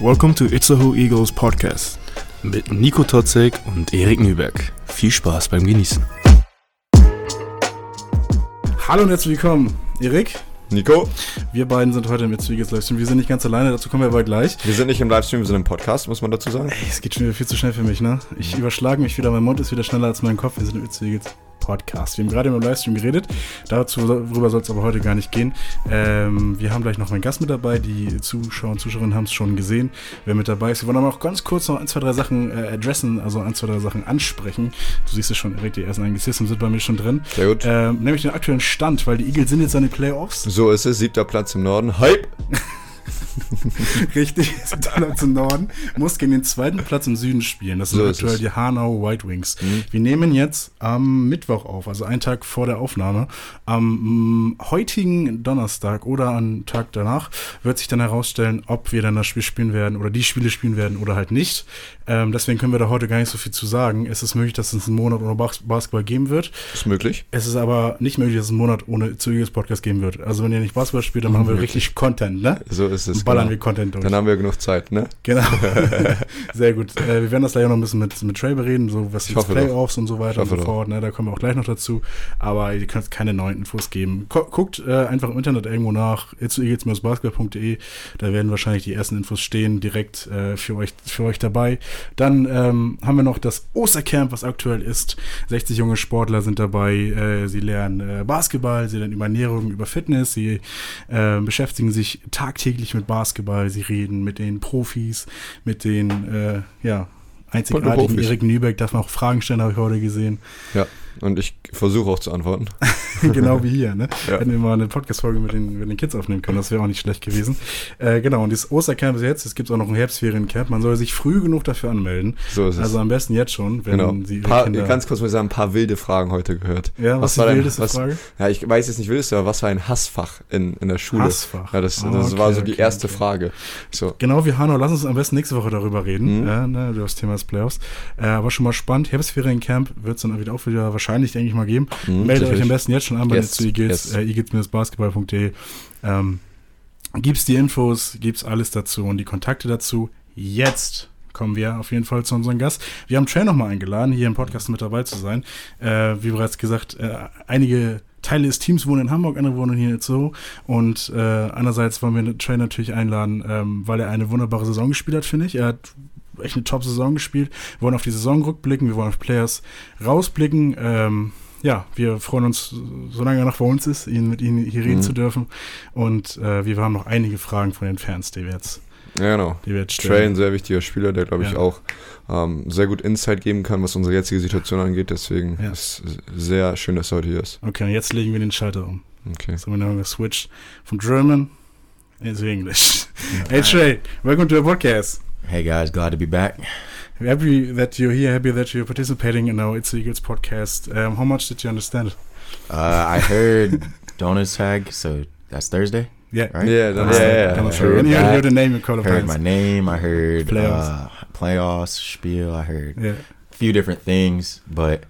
Welcome to Itzehoe Eagles Podcast mit Nico Totzek und Erik Nüberg. Viel Spaß beim Genießen. Hallo und herzlich willkommen, Erik. Nico, Wir beiden sind heute im Itzehoe Eagles Livestream. Wir sind nicht ganz alleine, dazu kommen wir aber gleich. wir sind nicht im Livestream, wir sind im Podcast, muss man dazu sagen. Ey, es geht schon wieder viel zu schnell für mich, ne? Ich überschlage mich wieder, mein Mund ist wieder schneller als mein Kopf. Wir sind im Itzehoe Eagles Podcast. Wir haben gerade im Livestream geredet, dazu, darüber soll es aber heute gar nicht gehen. Ähm, wir haben gleich noch einen Gast mit dabei, die Zuschauer und Zuschauerinnen haben es schon gesehen, wer mit dabei ist. Wir wollen aber auch ganz kurz noch ein, zwei, drei Sachen äh, adressen, also ein, zwei, drei Sachen ansprechen. Du siehst es schon, Erik, die ersten Anglizismen sind bei mir schon drin. Sehr gut. Ähm, nämlich den aktuellen Stand, weil die Eagles sind jetzt an den Playoffs. So ist es, siebter Platz im Norden. Hype! Richtig, sind alle zum Norden. Muss gegen den zweiten Platz im Süden spielen. Das sind So aktuell die Hanau White Wings. Mhm. Wir nehmen jetzt am Mittwoch auf, also einen Tag vor der Aufnahme. Am mm, heutigen Donnerstag oder am Tag danach wird sich dann herausstellen, ob wir dann das Spiel spielen werden oder die Spiele spielen werden oder halt nicht. Ähm, deswegen können wir da heute gar nicht so viel zu sagen. Es ist möglich, dass es einen Monat ohne Bas Basketball geben wird. Ist möglich. Es ist aber nicht möglich, dass es einen Monat ohne zu Podcast geben wird. Also wenn ihr nicht Basketball spielt, dann machen wir richtig Content, ne? So ist es. Ballern genau. wir Content durch. Dann haben wir genug Zeit, ne? Genau. Sehr gut. Äh, wir werden das gleich noch ein bisschen mit, mit Trey bereden, so was die Playoffs und so weiter und so doch. fort. Ne? Da kommen wir auch gleich noch dazu. Aber ihr könnt keine neuen Infos geben. Gu- Guckt äh, einfach im Internet irgendwo nach, basketball.de. Da werden wahrscheinlich die ersten Infos stehen, direkt äh, für, euch, für euch dabei. Dann ähm, haben wir noch das Ostercamp, was aktuell ist. 60 junge Sportler sind dabei. Äh, sie lernen äh, Basketball, sie lernen über Ernährung, über Fitness. Sie äh, beschäftigen sich tagtäglich mit Basketball. Sie reden mit den Profis, mit den äh, ja, einzigartigen. Erik Nübeck. Darf man auch Fragen stellen, habe ich heute gesehen. Ja. Und ich versuche auch zu antworten. genau wie hier, ne? Ja. Hätten wir mal eine Podcast-Folge mit den, mit den Kids aufnehmen können, das wäre auch nicht schlecht gewesen. Äh, genau, und das Ostercamp ist jetzt, es gibt auch noch ein Herbstferiencamp, man soll sich früh genug dafür anmelden. So ist es. Also am besten jetzt schon, wenn genau. sie Paar, Kinder... ganz kurz mal sagen, ein paar wilde Fragen heute gehört. ja, was, war ist die dein- wildeste was, Frage? Ja, ich weiß jetzt nicht wildeste, aber was war ein Hassfach in, in der Schule? Hassfach. Ja, das, Ah, das okay, war so die okay, erste okay. Frage. So. Genau wie Hanno, lass uns am besten nächste Woche darüber reden, Mhm. äh, ne, das Thema des Playoffs. Äh, aber schon mal spannend, Herbstferiencamp wird es dann wieder auch wieder wahrscheinlich, denke ich mal, geben. Mhm, Meldet euch sicherlich. am besten jetzt schon an bei Yes, den Eagles, yes. äh, eagles-basketball.de. Ähm, gibt's die Infos, gibt's alles dazu und die Kontakte dazu. Jetzt kommen wir auf jeden Fall zu unserem Gast. Wir haben Trey nochmal eingeladen, hier im Podcast mit dabei zu sein. Äh, wie bereits gesagt, äh, einige Teile des Teams wohnen in Hamburg, andere wohnen hier in so. Und äh, andererseits wollen wir Trey natürlich einladen, ähm, weil er eine wunderbare Saison gespielt hat, finde ich. Er hat echt eine Top-Saison gespielt. Wir wollen auf die Saison rückblicken, wir wollen auf Players rausblicken. Ähm, ja, wir freuen uns, solange er noch bei uns ist, ihn mit Ihnen hier reden Mhm. zu dürfen. Und äh, wir haben noch einige Fragen von den Fans, die wir jetzt, Ja, genau. die wir jetzt Trey, stellen. ein sehr wichtiger Spieler, der, glaube ich, Ja. auch ähm, sehr gut Insight geben kann, was unsere jetzige Situation angeht. Deswegen Ja. ist es sehr schön, dass er heute hier ist. Okay, und jetzt legen wir den Schalter um. Okay. So, wir haben switched from German into English. Hey Trey, welcome to the podcast. Hey guys, glad to be back. Happy that you're here, happy that you're participating in our Itzehoe Eagles podcast. Um, how much did you understand? Uh, I heard Donuts Tag, so that's Thursday, Yeah. right? Yeah, that- Uh, yeah, yeah, That was true. right. And you heard the name you called Heard my name. I heard Playoffs. uh, playoffs, spiel. I heard Yeah. a few different things, but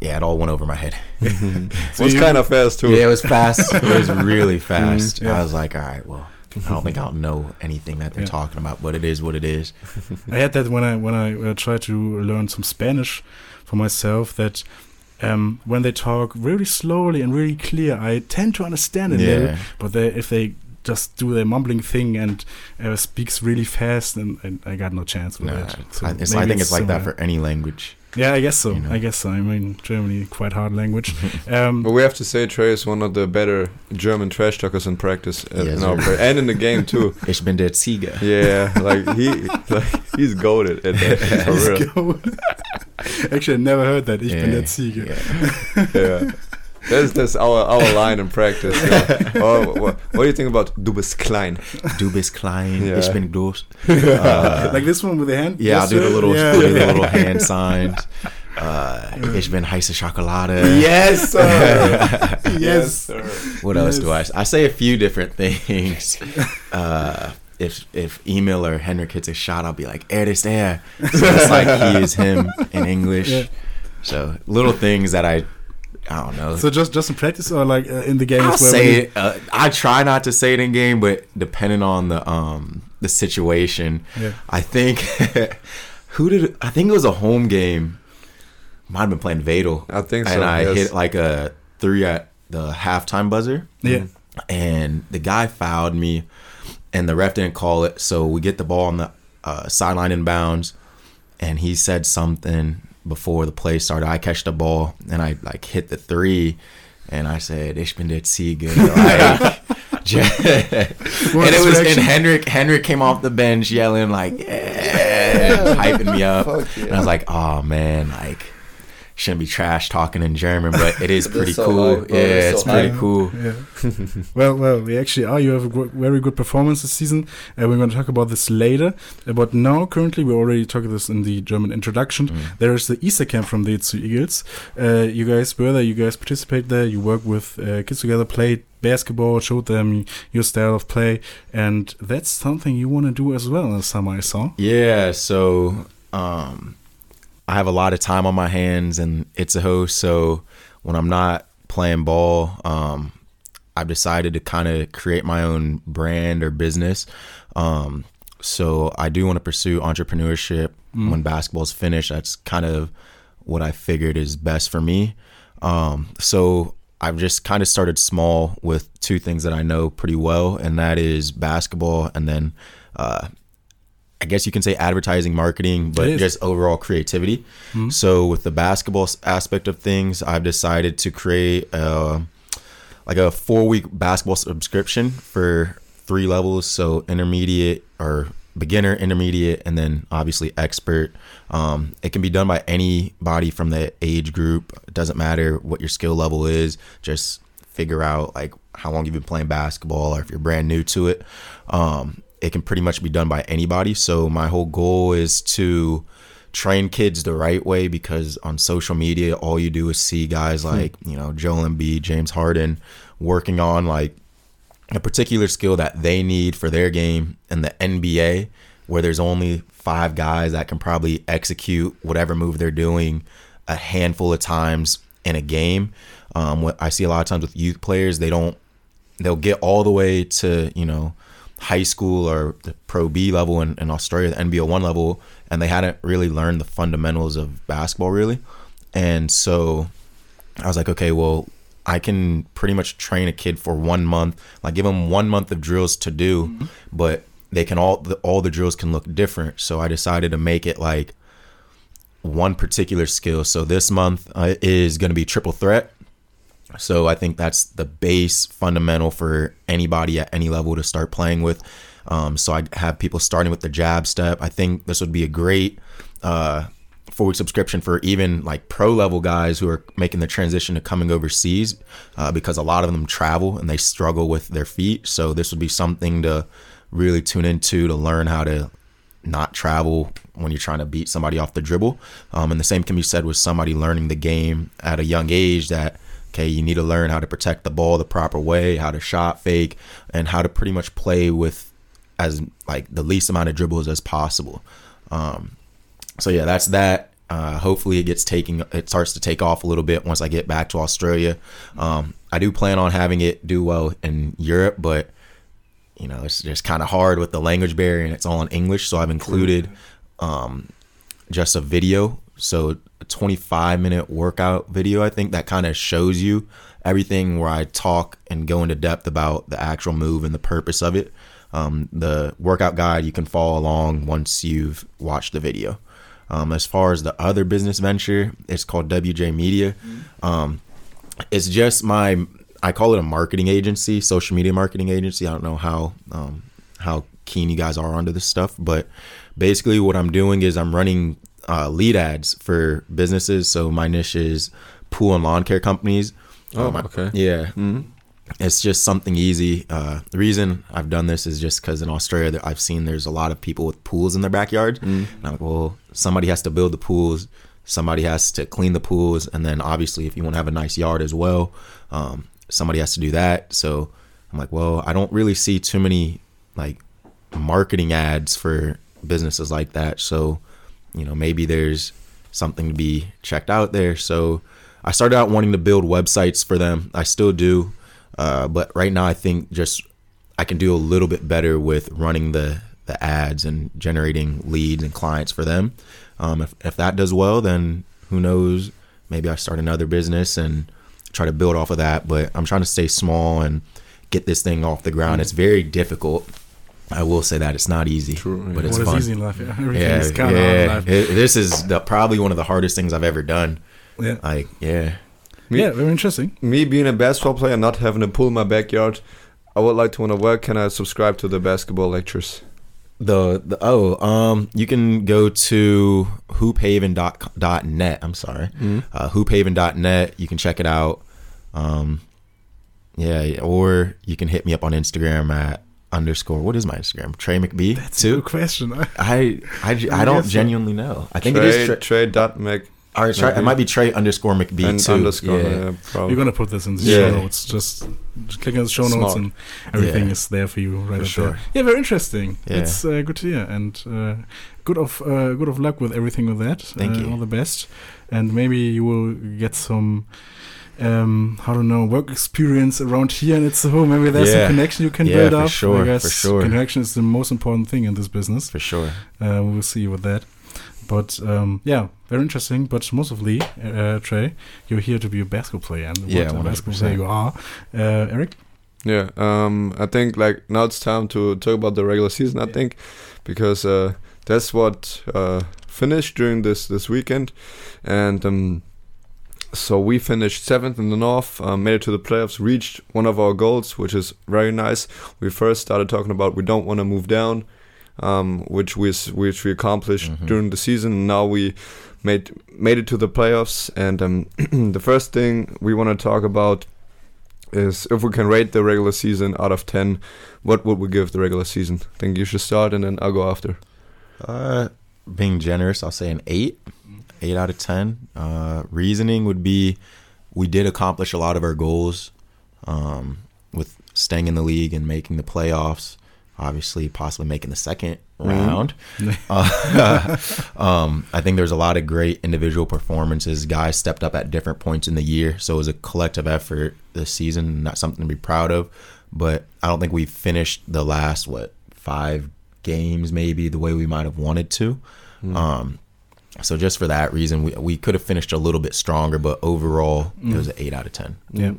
yeah, it all went over my head. So was kind of fast, too. Yeah, it was fast. it was really fast. yeah. I was like, all right, well, I don't think I'll know anything that they're Yeah. talking about, but it is what it is. I had that when I when I uh, tried to learn some Spanish for myself. That um, when they talk really slowly and really clear, I tend to understand it. a little, Yeah. But they, if they just do their mumbling thing and uh, speaks really fast, and, and I got no chance with Nah, it. So I, it's, I think it's like that for any language. Yeah, I guess so. you know. I guess so. I mean, Germany quite hard language. um, But we have to say Trey is one of the better German trash talkers in practice uh, Yes, in our pra- and in the game too. Ich bin der Sieger. Yeah, like he like he's goaded at that for let's real. Actually, I never heard that. Ich bin Yeah, der Ziege. yeah. Yeah. That's that's our our line in practice. Yeah. oh, what, what do you think about Du bist klein? Du bist klein. Yeah. Ich bin groß. Uh, like this one with the hand. Yeah, I'll do the little, Yeah. do the little hand signs. Uh, ich bin heiße Schokolade. Yes, sir. yes. sir. What else do I? Yes. I say a few different things. Uh, if if Emil or Henrik hits a shot, I'll be like, "Er ist er." So it's like he is him in English. Yeah. So little things that I I don't know. So just just in practice or like uh, in the game I'll as well? say it. Uh, I try not to say it in game, but depending on the um the situation, Yeah. I think who did I think it was a home game. Might have been playing Wedel. I think so, And I yes. hit like a three at the halftime buzzer. Yeah. And the guy fouled me, and the ref didn't call it. So we get the ball on the uh, sideline in bounds, and he said something before the play started. I catch the ball, and I like hit the three, and I said, "Ich bin der Sieger." Like, and it was and? Henrik. Henrik came off the bench yelling like, "Yeah," hyping me up, yeah. and I was like, "Oh man, like." Shouldn't be trash talking in German, but it is pretty so cool. hype, yeah, It's it's so pretty hype. cool. Yeah. well, well, we actually are. You have a gr- very good performance this season. Uh, we're going to talk about this later. Uh, but now, currently, we already talked this in the German introduction. Mm. There is the Easter camp from the Itzehoe Eagles. Uh, you guys were there. You guys participate there. You work with uh, kids together, played basketball, showed them your style of play, and that's something you want to do as well. As some I saw. Yeah, so um, I have a lot of time on my hands, and it's a host. So when I'm not playing ball, um, I've decided to kind of create my own brand or business. Um, so I do want to pursue entrepreneurship when basketball's finished. That's kind of what I figured is best for me. Um, so I've just kind of started small with two things that I know pretty well, and that is basketball and then uh, I guess you can say advertising, marketing, but just overall creativity. So with the basketball aspect of things, I've decided to create a, like a four week basketball subscription for three levels. So intermediate or beginner, intermediate, and then obviously expert. Um, it can be done by anybody from the age group. It doesn't matter what your skill level is. Just figure out like how long you've been playing basketball or if you're brand new to it. Um, it can pretty much be done by anybody. So my whole goal is to train kids the right way because on social media all you do is see guys like, you know, Joel Embiid, James Harden working on like a particular skill that they need for their game in the NBA where there's only five guys that can probably execute whatever move they're doing a handful of times in a game. Um, what I see a lot of times with youth players, they don't they'll get all the way to you know high school or the pro B level in, in Australia, the NBL1 level, and they hadn't really learned the fundamentals of basketball really. And so I was like, okay, well, I can pretty much train a kid for one month, like give them one month of drills to do, but they can all the, all the drills can look different. So I decided to make it like one particular skill. So this month uh, is going to be triple threat. So I think that's the base fundamental for anybody at any level to start playing with. Um, so I have people starting with the jab step. I think this would be a great uh, four week subscription for even like pro level guys who are making the transition to coming overseas uh, because a lot of them travel and they struggle with their feet. So this would be something to really tune into to learn how to not travel when you're trying to beat somebody off the dribble. Um, and the same can be said with somebody learning the game at a young age that, okay, you need to learn how to protect the ball the proper way, how to shot fake, and how to pretty much play with as like the least amount of dribbles as possible. Um, so yeah, that's that. Uh, hopefully it gets taking, it starts to take off a little bit once I get back to Australia. Um, I do plan on having it do well in Europe, but you know, it's just kind of hard with the language barrier and it's all in English. So I've included um, just a video. So 25 minute workout video, I think that kind of shows you everything where I talk and go into depth about the actual move and the purpose of it. Um, the workout guide, you can follow along once you've watched the video. Um, as far as the other business venture, it's called WJ Media. Um, it's just my I call it a marketing agency, social media marketing agency. I don't know how um, how keen you guys are onto this stuff, but basically what I'm doing is I'm running uh, lead ads for businesses. So my niche is pool and lawn care companies. Oh, Um, okay. Yeah, Mm-hmm. it's just something easy. Uh, the reason I've done this is just because in Australia I've seen there's a lot of people with pools in their backyard. And I'm like, well, somebody has to build the pools, somebody has to clean the pools, and then obviously if you want to have a nice yard as well, um, somebody has to do that. So I'm like, well, I don't really see too many like marketing ads for businesses like that. So you know maybe there's something to be checked out there. So I started out wanting to build websites for them. I still do, uh, but right now I think just I can do a little bit better with running the the ads and generating leads and clients for them. Um, if if that does well, then who knows? Maybe I start another business and try to build off of that. But I'm trying to stay small and get this thing off the ground. It's very difficult. I will say that it's not easy, True, but yeah. it's what is fun. easy in life? Yeah, everything Yeah, is kind of hard in yeah. life. It- this is the, probably one of the hardest things I've ever done. Yeah. Like, yeah, Me- yeah, very interesting. Me being a basketball player, not having a pool in my backyard, I would like to know where can I subscribe to the basketball lectures? the the oh um you can go to hoophaven.net i'm sorry Mhm. uh hoophaven.net you can check it out um yeah or you can hit me up on instagram at underscore what is my instagram trey mcbee That's a too good question. I, I, I don't genuinely know i think trade, it is trey, trade dot Mac all right, Trey- it might be trey underscore mcbee and too underscore. yeah. Yeah, probably. We're gonna put this in the Yeah. show notes. Just, just click on the show notes and everything Yeah. is there for you right For up sure. there. Yeah, very interesting. Yeah. It's uh, good to hear and uh, good of uh, good of luck with everything with that. Thank uh, you. All the best, and maybe you will get some. Um, I don't know, work experience around here and in Itzehoe. Maybe there's Yeah. some connection you can Yeah, build for up. sure, I guess for sure. connection is the most important thing in this business. for sure Uh, we will see with that. But um, yeah, very interesting. But mostly, uh, Trey, you're here to be a basketball player, and Yeah, what a 100%. basketball player you are. Uh, Eric, Yeah, um, I think like now it's time to talk about the regular season. I Yeah. think because uh, that's what uh, finished during this this weekend, and um, so we finished seventh in the North, um, made it to the playoffs, reached one of our goals, which is very nice. We first started talking about we don't want to move down, um, which we which we accomplished Mhm. during the season. Now we made made it to the playoffs, and um, the first thing we want to talk about is if we can rate the regular season out of 10 what would we give the regular season i think you should start and then i'll go after Uh, being generous, I'll say an eight, eight out of ten. Uh, reasoning would be we did accomplish a lot of our goals um, with staying in the league and making the playoffs. Obviously, possibly making the 2nd round. Uh, um, I think there's a lot of great individual performances. Guys stepped up at different points in the year, so it was a collective effort this season. Not something to be proud of, but I don't think we finished the last what five games maybe the way we might have wanted to. Um, so just for that reason, we we could have finished a little bit stronger, but overall it was an eight out of ten. Yeah.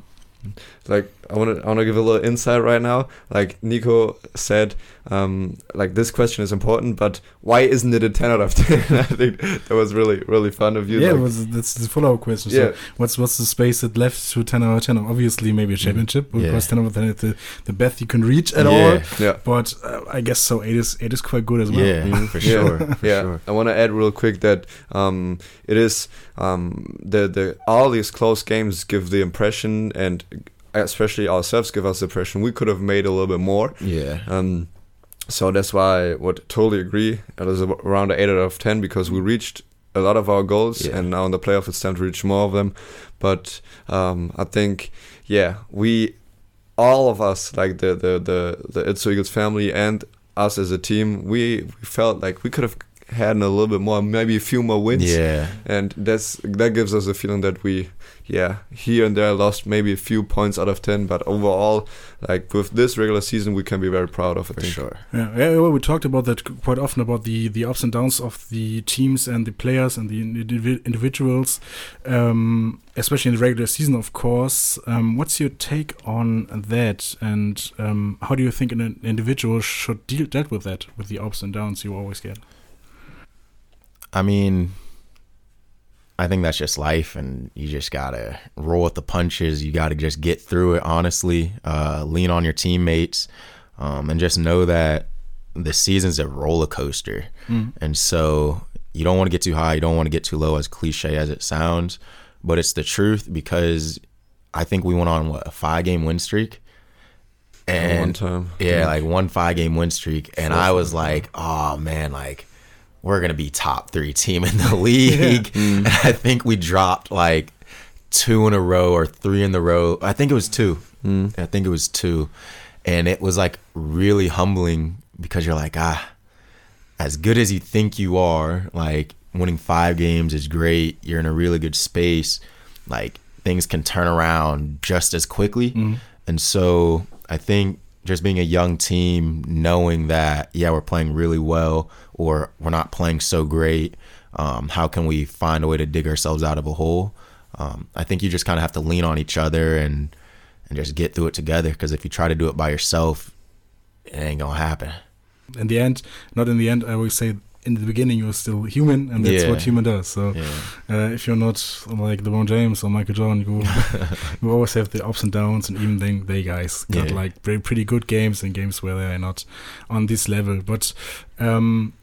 Like i want to i want to give a little insight right now like nico said um like this question is important but why isn't it a 10 out of 10 i think that was really really fun of you yeah, like, was, that's the follow-up question. Yeah. So, what's what's the space that left to ten out of ten? Obviously, maybe a championship Yeah. because ten out of ten is the, the best you can reach at Yeah. all. yeah But uh, I guess so. Eight is eight is quite good as well. Yeah, Mhm. for Yeah. sure. For yeah sure. i want to add real quick that um it is um the the all these close games give the impression and especially ourselves give us the impression we could have made a little bit more Yeah. Um, so that's why I would totally agree. It was around an 8 out of 10 because we reached a lot of our goals Yeah. and now in the playoff it's time to reach more of them. But um, I think, yeah, we, all of us, like the, the, the, the Itzehoe Eagles family and us as a team, we, we felt like we could have had a little bit more, maybe a few more wins. Yeah. And that's that gives us a feeling that we, yeah, here and there lost maybe a few points out of 10, but overall, like with this regular season, we can be very proud of it. For sure. Yeah, yeah, well, we talked about that quite often about the the ups and downs of the teams and the players and the indivi- individuals, um, especially in the regular season, of course. Um, what's your take on that, and um, how do you think an individual should deal dealt with that, with the ups and downs you always get? I mean, I think that's just life, and you just gotta roll with the punches. You gotta just get through it. Honestly, uh, lean on your teammates, um, and just know that the season's a roller coaster, and so you don't want to get too high. You don't want to get too low. As cliche as it sounds, but it's the truth because I think we went on what a five game win streak, and one time. yeah, like one five game win streak, and I was like, oh man, like we're gonna be top three team in the league. And I think we dropped like two in a row or three in the row. I think it was two. I think it was two, and it was like really humbling because you're like, ah, as good as you think you are, like winning five games is great. You're in a really good space, like things can turn around just as quickly. Mm-hmm. And so I think just being a young team, knowing that, yeah, we're playing really well or we're not playing so great, um, how can we find a way to dig ourselves out of a hole? Um, I think you just kind of have to lean on each other and and just get through it together. Because if you try to do it by yourself, it ain't gonna happen. In the end, not in the end, I always say in the beginning you're still human, and that's Yeah. what human does. So Yeah. uh, if you're not like LeBron James or Michael Jordan, you you always have the ups and downs, and even then they guys got Yeah. like pretty, pretty good games and games where they are not on this level. But um,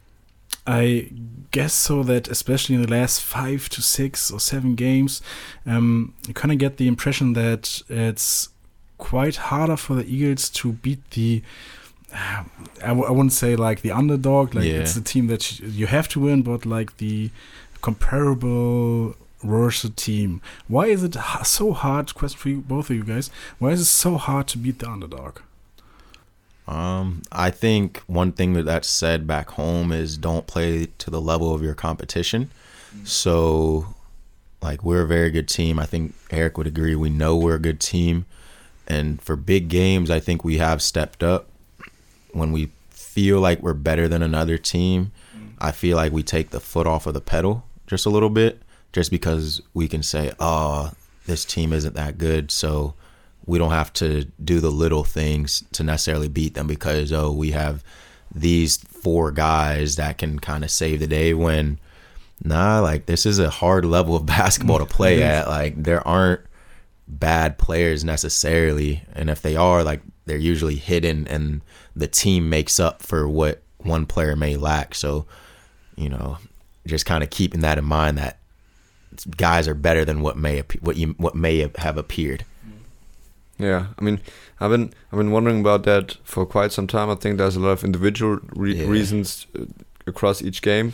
I guess so that especially in the last five to six or seven games, um, you kind of get the impression that it's quite harder for the Eagles to beat the. I w- I wouldn't say like the underdog, like Yeah. it's the team that you have to win, but like the comparable worse team. Why is it ha- so hard? Question for you, both of you guys. Why is it so hard to beat the underdog? Um, I think one thing that that's said back home is don't play to the level of your competition. Mm. So, like, we're a very good team. I think Eric would agree. We know we're a good team. And for big games, I think we have stepped up. When we feel like we're better than another team, mm. I feel like we take the foot off of the pedal just a little bit, just because we can say, oh, this team isn't that good. So, we don't have to do the little things to necessarily beat them because oh we have these four guys that can kind of save the day when nah like this is a hard level of basketball to mm, play at. Like there aren't bad players necessarily and if they are like they're usually hidden and the team makes up for what one player may lack. So you know just kind of keeping that in mind that guys are better than what may what you what may have appeared Yeah, I mean, I've been I've been wondering about that for quite some time. I think there's a lot of individual re- Yeah. reasons uh, across each game,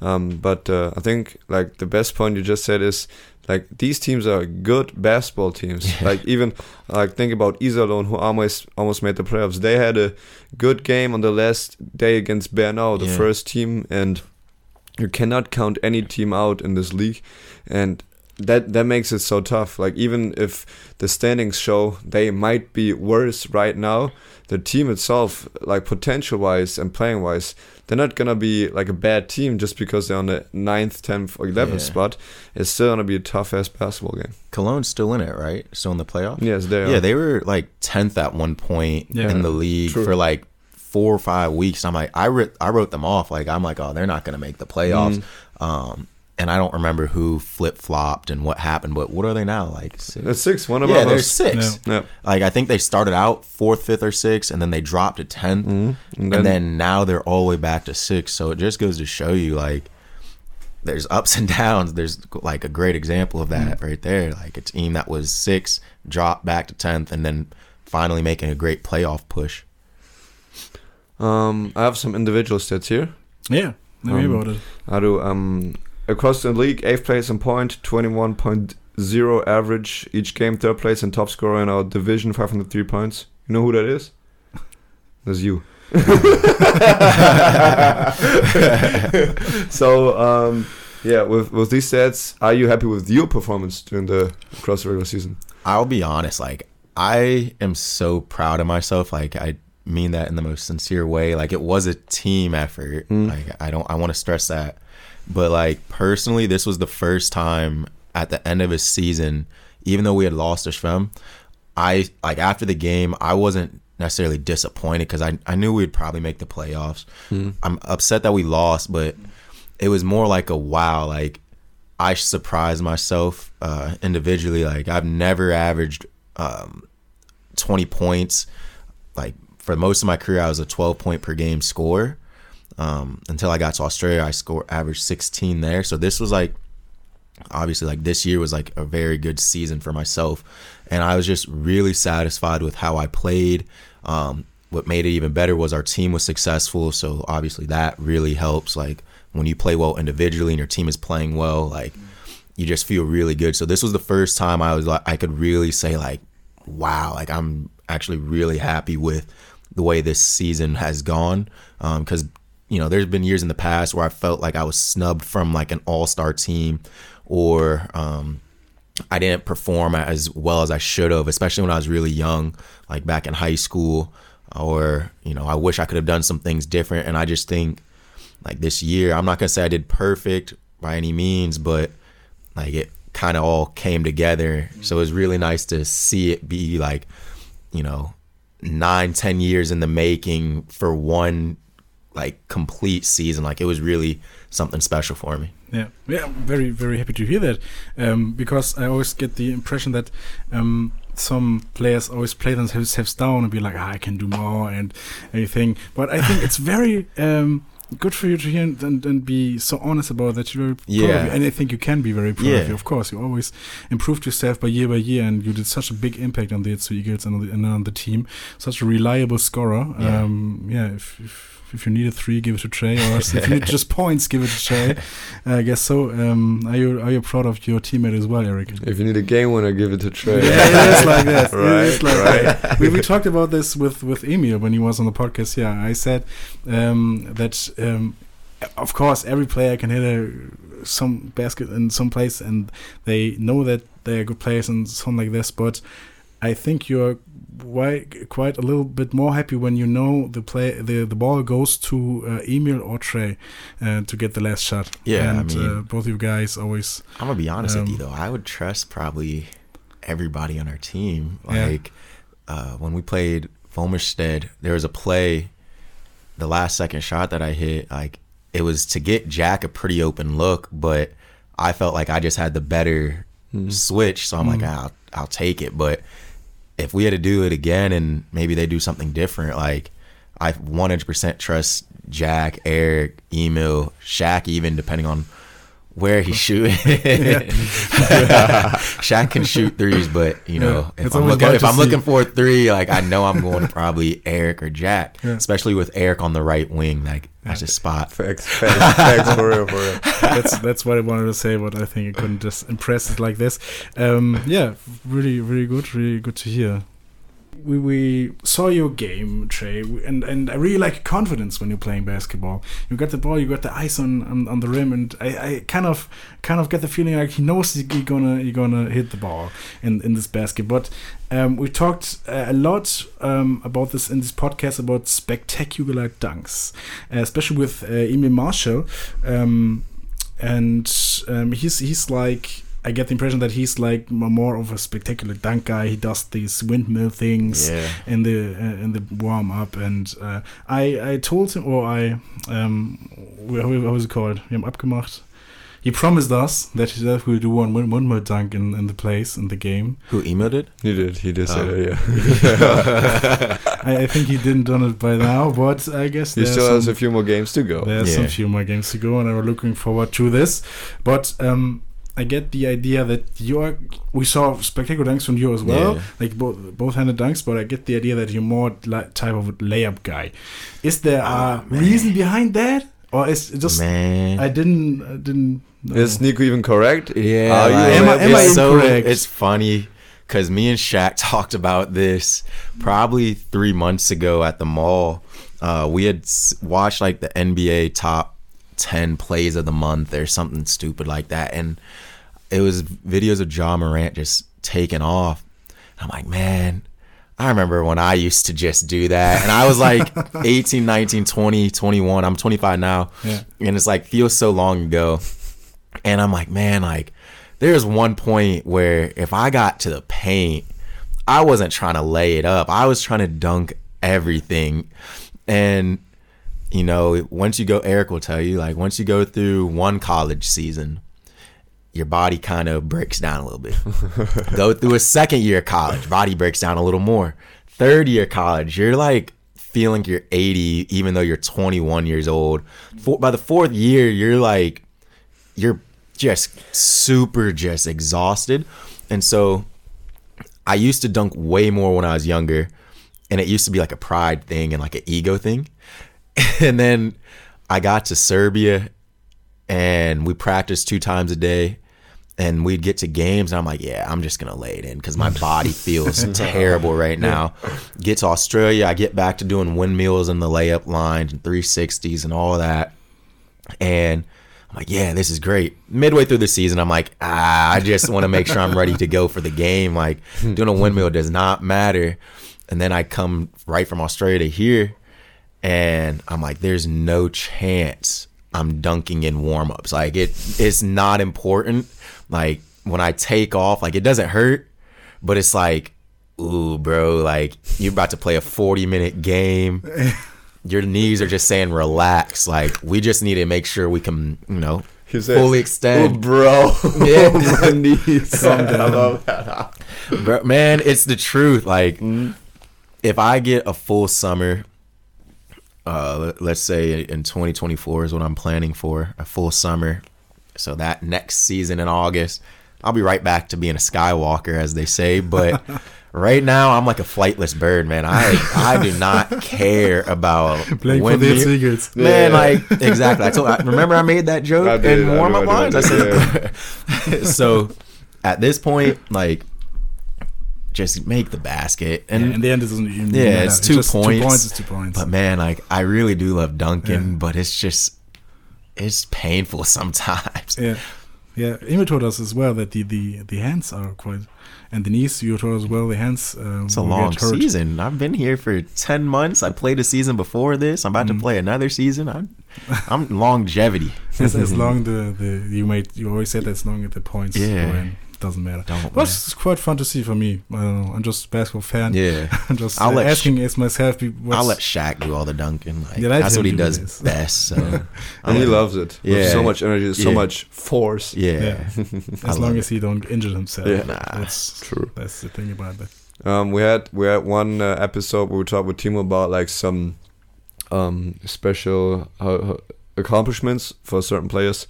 um, but uh, I think like the best point you just said is like these teams are good basketball teams. Yeah. Like even like think about Iserlohn, who almost almost made the playoffs. They had a good game on the last day against Bernau, the Yeah. first team, and you cannot count any team out in this league, and that that makes it so tough. Like even if the standings show they might be worse right now, the team itself, like potential wise and playing wise, they're not gonna be like a bad team just because they're on the 9th, tenth, or eleventh Yeah. spot. It's still gonna be a tough ass basketball game. Cologne's still in it, right? Still in the playoffs? Yes, they are. Yeah, they were like tenth at one point Yeah. in the league True. for like four or five weeks. I'm like, I wrote, I wrote them off. Like, I'm like, oh, they're not gonna make the playoffs. Mm-hmm. Um, and I don't remember who flip flopped and what happened, but what are they now? Like, six? That's six. One of yeah, them. they're six. Yeah. Like, I think they started out fourth, fifth, or sixth, and then they dropped to 10th Mhm. and then, now they're all the way back to six. So it just goes to show you, like, there's ups and downs. There's like a great example of that right there. Like a team that was six, dropped back to tenth, and then finally making a great playoff push. Um, I have some individual stats here. Yeah, tell me Um, about it. I do. Um, across the league, eighth place in point, twenty-one point zero average each game. Third place and top scorer in our division, five hundred three points. You know who that is? That's you. so um, yeah, with with these stats, are you happy with your performance during the across the regular season? I'll be honest, like I am so proud of myself. Like I mean that in the most sincere way. Like it was a team effort. Like I don't I want to stress that. But like personally, this was the first time at the end of a season, even though we had lost to Schwelm, I like after the game, I wasn't necessarily disappointed because I, I knew we'd probably make the playoffs. I'm upset that we lost, but it was more like a wow, like I surprised myself uh, individually. Like I've never averaged um, 20 points. Like for most of my career, I was a 12 point per game scorer. Um, until I got to Australia, I scored average 16 there. So this was like obviously like this year was like a very good season for myself. And i was just really satisfied with how i played. Um, what made it even better was our team was successful. So obviously that really helps. Like when you play well individually and your team is playing well like you just feel really good. So this was the first time i was like i could really say like wow like i'm actually really happy with the way this season has gone because you know there's been years in the past where i felt like i was snubbed from like an all-star team or um, I didn't perform as well as I should have, especially when I was really young, like back in high school. Or, you know, I wish I could have done some things different. And I just think, like this year, I'm not going to say I did perfect by any means, but like it kind of all came together. So it was really nice to see it be like, you know, nine, ten years in the making for one like complete season. Like it was really something special for me. Yeah, yeah, I'm very, very happy to hear that. Um, because I always get the impression that um, some players always play themselves down and be like, ah, I can do more and anything. But I think it's very um, good for you to hear and, and be so honest about that. You're very Yeah. of you. And I think you can be very proud of you. Of course, you always improved yourself by year by year, and you did such a big impact on the Itzehoe Eagles and on the, and on the team. Such a reliable scorer. Yeah. Um, yeah if, if if you need a three, give it to Trey, or if you need just points, give it to Trey. I guess so. Um, are you are you proud of your teammate as well, Eric? If you need a game winner, give it to Trey. Yeah, it is like that. Right, it is like right. that. We, we talked about this with with Emil when he was on the podcast. Yeah, I said um, that um, of course every player can hit a some basket in some place, and they know that they are good players and something like this. But I think you're quite quite a little bit more happy when you know the play the the ball goes to uh, Emil or Trey uh, to get the last shot. Yeah, I and mean- uh, both you guys always. I'm gonna be honest with you Um, though. I would trust probably everybody on our team. Yeah. Like uh, when we played Vomerstead, there was a play, the last second shot that I hit. Like it was to get Jack a pretty open look, but I felt like I just had the better switch. So I'm like, "Ah, I'll I'll take it. But if we had to do it again and maybe they do something different, like I 100% trust Jack, Eric, Emil, Shaq, even depending on where he's shooting. Shaq can shoot threes, but you know, Yeah, if I'm looking if I'm looking for a three, like I know I'm going to probably Eric or Jack, Yeah. especially with Eric on the right wing. Like that's a spot. Facts, facts, facts, for real, for real. that's that's what I wanted to say, but I think I couldn't just impress it like this. Um, yeah, really, really good, really good to hear. We, we saw your game, Trey, and, and I really like confidence when you're playing basketball. You got the ball, you got the ice on, on, on the rim, and I, I kind of kind of get the feeling like he knows you're gonna you're gonna hit the ball in, in this basket. But um, we talked uh, a lot um, about this in this podcast about spectacular dunks, uh, especially with uh, Emil Marshall. Um, and um, he's he's like I get the impression that he's like more of a spectacular dunk guy. He does these windmill things Yeah. in the uh, in the warm up, and uh, I I told him or I um how, how was it called? Wir haben abgemacht. He promised us that he that we'll do one wind- windmill dunk in, in the place in the game. Who emailed it? He did, he did say Oh. that, yeah. I, I think he didn't done it by now, but I guess he there's still has a few more games to go. There's some few more games to go, and I'm looking forward to this. But um, I get the idea that you are. We saw spectacular dunks from you as well, Yeah. like both both-handed dunks. But I get the idea that you're more li- type of layup guy. Is there a reason behind that, or is it just Man. I didn't I didn't. Know. Is Nico even correct? Yeah, Are you like, Am I- am I it's so incorrect? it's funny because me and Shaq talked about this probably three months ago at the mall. Uh, we had watched like the NBA top ten plays of the month or something stupid like that, and it was videos of Ja Morant just taking off. I'm like, man, I remember when I used to just do that. And I was like 18, 19, 20, 21. I'm 25 now. Yeah. And it's like feels so long ago. And I'm like, man, like there's one point where if I got to the paint, I wasn't trying to lay it up. I was trying to dunk everything. And you know, once you go Eric will tell you, like once you go through one college season, your body kind of breaks down a little bit. Go through a second year of college, body breaks down a little more. Third year college, you're like feeling you're 80, even though you're 21 years old. For, by the fourth year, you're like, you're just super just exhausted. And so I used to dunk way more when I was younger. And it used to be like a pride thing and like an ego thing. And then I got to Serbia and we practiced two times a day and we'd get to games and I'm like, yeah, I'm just gonna lay it in because my body feels terrible right now. Get to Australia, I get back to doing windmills and the layup lines and 360s and all that. And I'm like, yeah, this is great. Midway through the season, I'm like, ah, I just want to make sure I'm ready to go for the game. Like doing a windmill does not matter. And then I come right from Australia to here, and I'm like, there's no chance I'm dunking in warm ups. Like it, it's not important. Like when I take off, like it doesn't hurt, but it's like, ooh, bro, like you're about to play a 40 minute game. Your knees are just saying relax. Like we just need to make sure we can, you know, He said, fully "Oh, bro, Yeah. my knees. I love that. Bro, man, it's the truth. Like, if I get a full summer, uh, let's say in 2024 is what I'm planning for a full summer. So that next season in August, I'll be right back to being a Skywalker, as they say. But right now, I'm like a flightless bird, man. I I do not care about Playing for when the me- Man, Yeah. like exactly. I told. I, remember, I made that joke I did, in warm up I lines. I I do, said. so, at this point, like, just make the basket, and And in the end, it doesn't even Yeah, matter. it's two just points. Two points is two points. but man, like, I really do love dunking, Yeah. but it's just, it's painful sometimes. yeah, yeah. Imo told us as well that the, the, the hands are quite, and the knees. You told us well the hands. Um, It's a long season. I've been here for ten months. I played a season before this. I'm Mm. about to play another season. I'm, I'm longevity. as, as long the, the you made you always said as long as the points Yeah. Go in, doesn't matter. Don't But it's quite fun to see for me. I don't know. I'm just a basketball fan. Yeah. I'm just I'll uh, let asking as myself. What's, I'll let Shaq do all the dunking. Like, Yeah, let that's what he do does this. best. So And he loves it. With Yeah. so much energy, so Yeah. much force. yeah. yeah. As long it. as he don't injure himself. Yeah. Nah, that's true. That's the thing about that. Um, we had we had one uh, episode where we talked with Timo about like some um, special uh, accomplishments for certain players.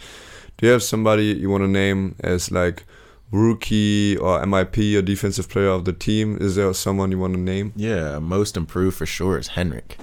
Do you have somebody you want to name as like rookie or MIP or defensive player of the team? Is there someone you want to name? Yeah, most improved for sure is Henrik.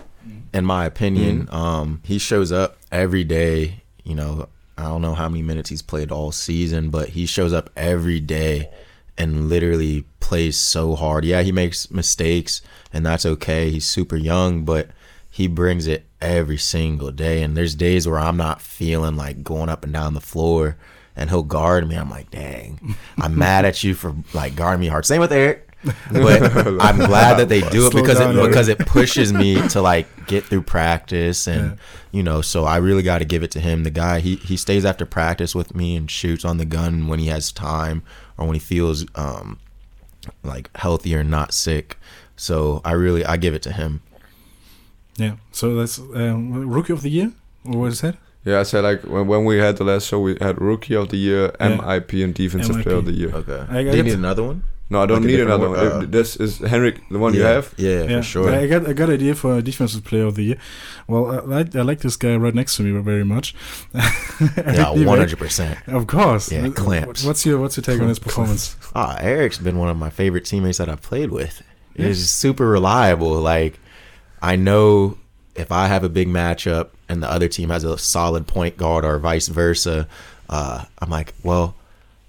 In my opinion, um, he shows up every day. You know, I don't know how many minutes he's played all season, but he shows up every day and literally plays so hard. Yeah, he makes mistakes, and that's okay. He's super young, but he brings it every single day. And there's days where I'm not feeling like going up and down the floor, and he'll guard me. I'm like, dang, I'm mad at you for like guarding me hard. Same with Eric. but I'm glad that they do it Slow because down, it because it pushes me to like get through practice and Yeah. you know so I really got to give it to him the guy he he stays after practice with me and shoots on the gun when he has time or when he feels um like healthy or not sick so I really I give it to him Yeah. So that's um, rookie of the year. Or what is that? Yeah, I said like when, when we had the last show, we had rookie of the year, Yeah. MIP, and defensive MIP. player of the year. okay I- I do you need another one No, I don't Like need another one. one? Uh, this is Henrik, the one you yeah. have. yeah, for sure I got I got idea for a defensive player of the year. Well, I like I like this guy right next to me very much. yeah one hundred percent Of course. Yeah, Uh, clamps. What's your What's your take on his performance? Ah, Eric's been one of my favorite teammates that I've played with. He's super reliable. Like, I know if I have a big matchup and the other team has a solid point guard or vice versa, uh, I'm like, well,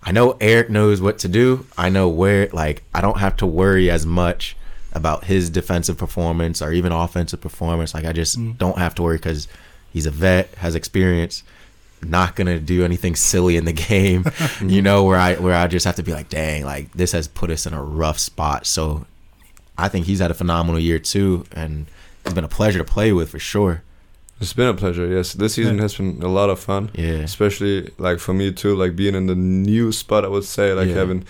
I know Eric knows what to do. I know where, like, I don't have to worry as much about his defensive performance or even offensive performance. Like, I just don't have to worry because he's a vet, has experience not gonna do anything silly in the game, you know, where I where I just have to be like, dang, like this has put us in a rough spot. So I think he's had a phenomenal year too, and it's been a pleasure to play with for sure. It's been a pleasure. Yes, this season Yeah. has been a lot of fun. Yeah, especially like for me too like being in the new spot i would say like Yeah. having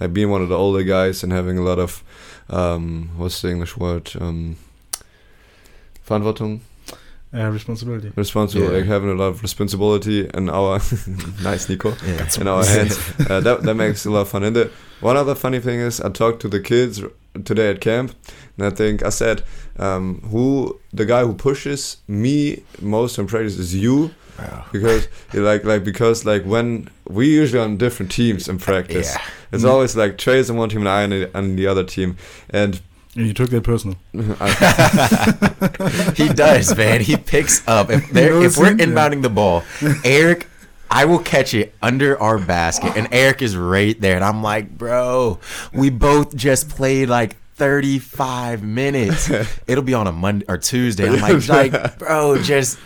like being one of the older guys and having a lot of um what's the english word um verantwortung Uh, responsibility. responsible Yeah. like having a lot of responsibility in our nice nico yeah. in our hands uh, that, that makes a lot of fun and the one other funny thing is i talked to the kids r- today at camp and i think i said um, who the guy who pushes me most in practice is you Bro. because like like because like when we usually on different teams in practice Yeah. it's Mm. always like Trey's on one team and I on the, on the other team and And you took that personal. He does, man. He picks up if there if we're what I'm inbounding the ball, Eric. I will catch it under our basket, and Eric is right there, and I'm like, bro, we both just played like 35 minutes. It'll be on a Monday or Tuesday. I'm like, like, bro, just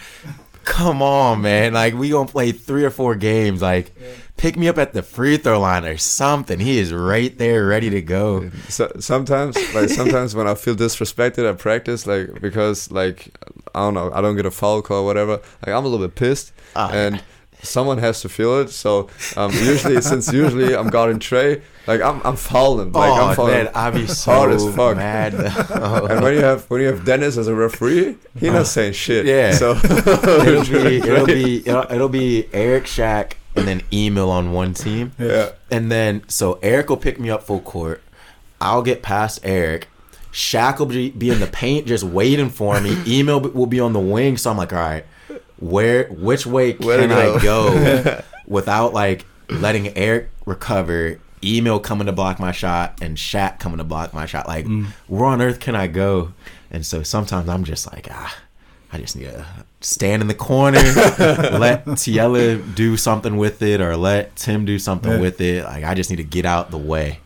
come on, man. Like we gonna play three or four games. Like pick me up at the free throw line or something. He is right there, ready to go. So, sometimes, like sometimes when I feel disrespected at practice, like because like I don't know, I don't get a foul call or whatever. Like I'm a little bit pissed, Ah. and someone has to feel it. So um, usually, since usually I'm guarding Trey, like I'm I'm fouling, like oh I'm fouling. man, I'd be so hard as fuck. mad. though. and when you have when you have Dennis as a referee, he's not saying shit. Uh, Yeah. So it'll be it'll be it'll, it'll be Erik Shaq and then Emil on one team. yeah. And then so Erik will pick me up full court. I'll get past Erik. Shaq will be, be in the paint just waiting for me. Emil will be on the wing. So I'm like, all right, where which way Where to can I go? without like letting Erik recover? Emil coming to block my shot and Shaq coming to block my shot. Like, where on earth can I go? And so sometimes I'm just like, ah, I just need to stand in the corner, let Tiella do something with it, or let Tim do something Yeah. with it. Like I just need to get out the way.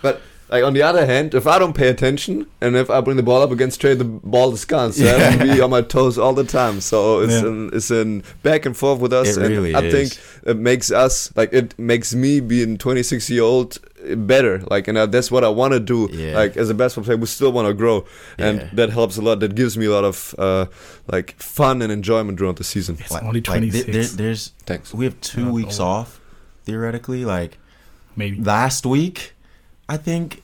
But like on the other hand, if I don't pay attention and if I bring the ball up against Trey, the ball is gone. So I have to be on my toes all the time. So it's Yeah. an it's an back and forth with us. It and really I is. think it makes us like it makes me being 26 year old better. Like and uh, that's what I want to do. Yeah. Like as a basketball player, we still want to grow, and Yeah. that helps a lot. That gives me a lot of uh, like fun and enjoyment throughout the season. It's only th- 26. there- there's Thanks. we have two Not weeks old. off theoretically. Like Maybe. last week, I think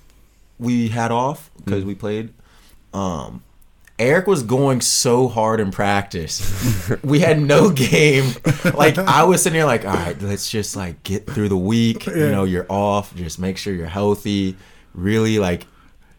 we had off Mm. because we played. Um, Erik was going so hard in practice. we had no game. Like I was sitting here, like, all right, let's just like get through the week. You know, you're off. Just make sure you're healthy. Really, like,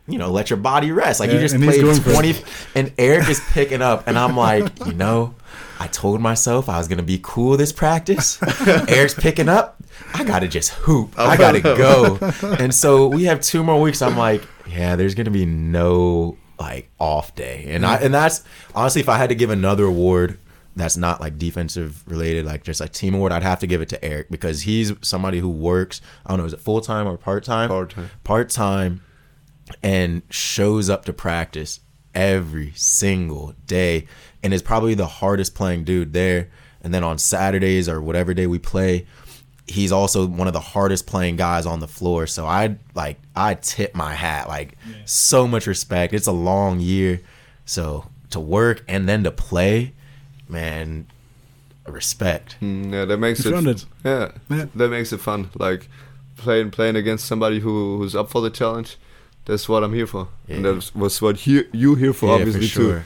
you know, let your body rest. Like you just played going for twenty, and Erik is picking up, and I'm like, you know, I told myself I was gonna be cool this practice. Erik's picking up. I gotta just hoop. I gotta go. And so we have two more weeks. I'm like, yeah, there's gonna be no like off day, and I and that's honestly, if I had to give another award that's not like defensive related, like just a team award, I'd have to give it to Erik because he's somebody who works. I don't know, is it full time or part time? Part-time. Part time, and shows up to practice every single day, and is probably the hardest playing dude there. And then on Saturdays or whatever day we play, he's also one of the hardest playing guys on the floor. So I like I tip my hat, like so much respect. It's a long year, so to work and then to play, man, respect. Mm, yeah, that makes it. it. Yeah, Yeah. that makes it fun. Like playing playing against somebody who who's up for the challenge. That's what I'm here for, and Yeah. that was what he, you here for, Yeah, obviously for sure. too.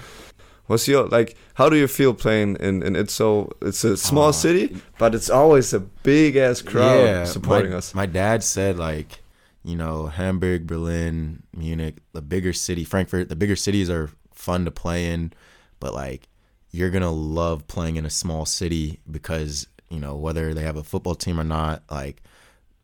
What's your like? How do you feel playing in in it's so it's a small Oh. city, but it's always a big ass crowd supporting my, us. My dad said like, you know, Hamburg, Berlin, Munich, the bigger city, Frankfurt, the bigger cities are fun to play in, but like you're gonna love playing in a small city because you know whether they have a football team or not, like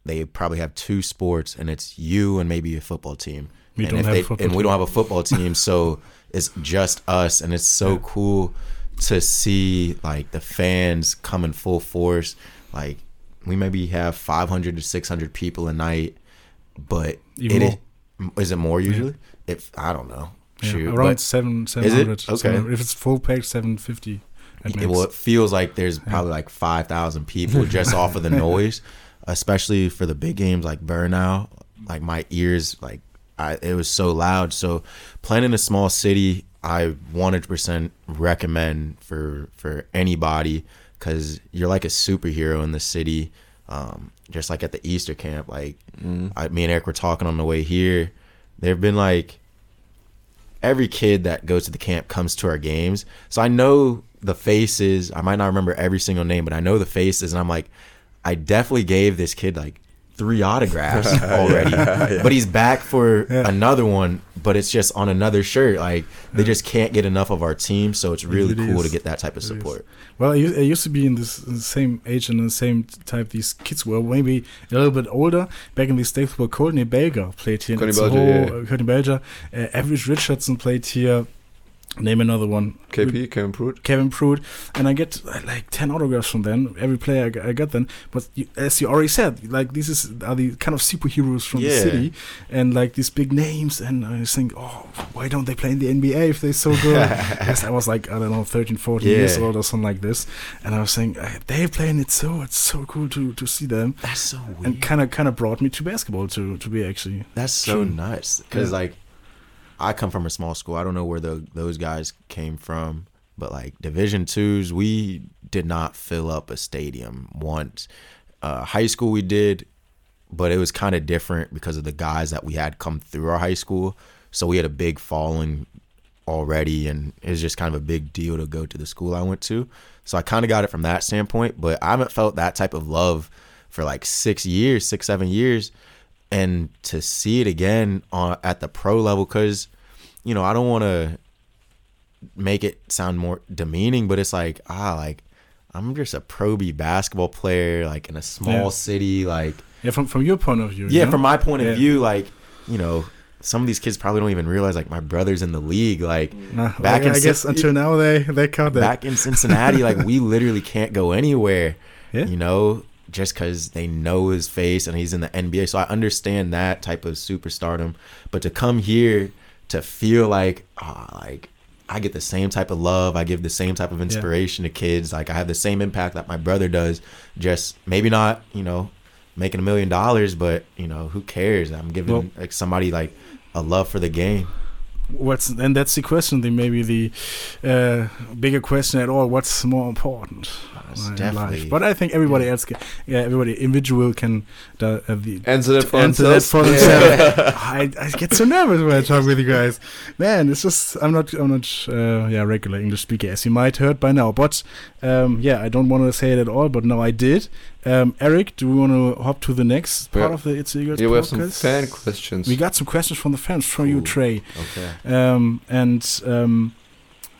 they probably have two sports and it's you and maybe a football team. We and don't if have a they, and we don't have a football team, so it's just us, and it's so cool to see like the fans come in full force. Like we maybe have 500 to 600 people a night, but Even it is, is it more usually? If I don't know, Yeah, shoot, around but seven, 700. Okay. 700. If it's full pack, 750. it, well, it feels like there's probably like 5,000 people just off of the noise, especially for the big games like Burnout. Like my ears, like I, it was so loud. So playing in a small city, I 100% recommend for for anybody because you're like a superhero in the city. Um, just like at the Easter camp, like I, me and Erik were talking on the way here. There have been like every kid that goes to the camp comes to our games. So I know the faces. I might not remember every single name, but I know the faces, and I'm like, I definitely gave this kid like three autographs already, but he's back for another one. But it's just on another shirt. Like they just can't get enough of our team, so it's really really cool is. to get that type of It is. support. Well, I, u- I used to be in this in the same age and the same type these kids were, maybe a little bit older. Back in these days, where Courtney Belger played here. Courtney It's Belger, yeah. uh, Courtney Belger. Uh, Average Richardson played here. Name another one. KP, Kevin Pruitt. Kevin Pruitt, and I get uh, like ten autographs from them. Every player I got them, but you, as you already said, like these is are the kind of superheroes from the city, and like these big names. And I was thinking, oh, why don't they play in the NBA if they're so good? because I was like I don't know, 13, 14 years old or something like this, and I was saying uh, they're playing it so it's so cool to to see them, That's so weird. and kind of kind of brought me to basketball to to be actually. That's so True. nuts. Because Yeah. like, I come from a small school. I don't know where the those guys came from, but like Division twos, we did not fill up a stadium once. Uh, high school we did, but it was kind of different because of the guys that we had come through our high school. So we had a big following already, and it was just kind of a big deal to go to the school I went to. So I kind of got it from that standpoint, but I haven't felt that type of love for like six years, six, seven years. And to see it again on, at the pro level, because, you know, I don't want to make it sound more demeaning, but it's like, ah, like, I'm just a pro B basketball player, like in a small Yeah. city, like, Yeah, from from your point of view. yeah, you know? from my point of view, like, you know, some of these kids probably don't even realize like my brother's in the league. Like back I, in I guess Cin- until now they they caught that. back in Cincinnati, like we literally can't go anywhere. Yeah. You know, just because they know his face and he's in the NBA. So I understand that type of superstardom. But to come here to feel like, ah, like I get the same type of love, I give the same type of inspiration to kids. Like I have the same impact that my brother does. Just maybe not, you know, making a million dollars, but you know, who cares? I'm giving Well- like somebody like a love for the game. what's and that's the question the maybe the uh, bigger question at all what's more important definitely- life. But i think everybody else can yeah everybody individual can uh, uh, the, Answer that for answer that for themselves? I, I get so nervous when i talk with you guys. Man it's just i'm not i'm not uh, yeah regular english speaker as you might heard by now. But um, yeah i don't want to say it at all but now i did. Um, erik do we want to hop to the next part Yeah. of the it's eagles Yeah, we have some fan questions. we got some questions from the fans from you trey. Okay. um, and um,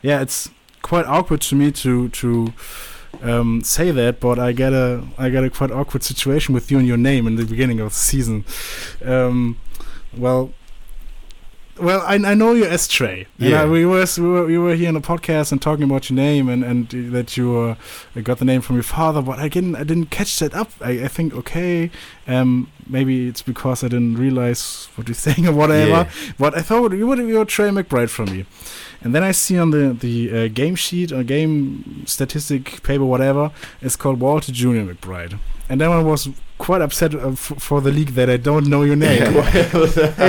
yeah, it's quite awkward to me to to um, say that, but I get a I got a quite awkward situation with you and your name in the beginning of the season. Um, well. Well, I, I know you as Trey. And Yeah. I, we, was, we, were, we were here in a podcast and talking about your name and, and that you uh, got the name from your father, but I didn't I didn't catch that up. I, I think okay, um, maybe it's because I didn't realize what you're saying or whatever. Yeah. But I thought you would you were Trey McBride from me, and then I see on the the uh, game sheet or game statistic paper whatever it's called Walter Junior McBride, and then I was quite upset uh, f- for the league that I don't know your name.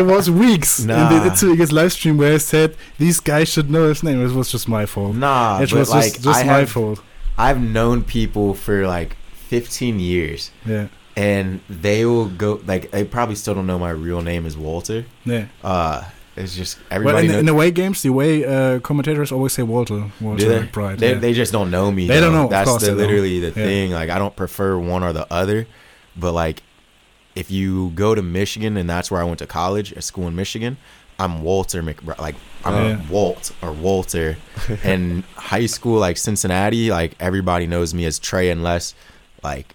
it was weeks in the Eagles live stream where I said these guys should know his name. It was just my fault. Nah, it was like just, just I my have, fault. I've known people for like 15 years, Yeah, and they will go like they probably still don't know my real name is Walter. yeah. Uh, it's just Well, everybody. in, the- knows, in the away games, the way uh, commentators always say Walter, Walter they? McBride. They, yeah. they just don't know me. They don't know, That's the, literally the Yeah. thing. Like I don't prefer one or the other, but like if you go to Michigan and that's where I went to college, a school in Michigan, I'm Walter McBride. Like I'm Yeah. Walt or Walter. and high school, like Cincinnati, like everybody knows me as Trey, unless like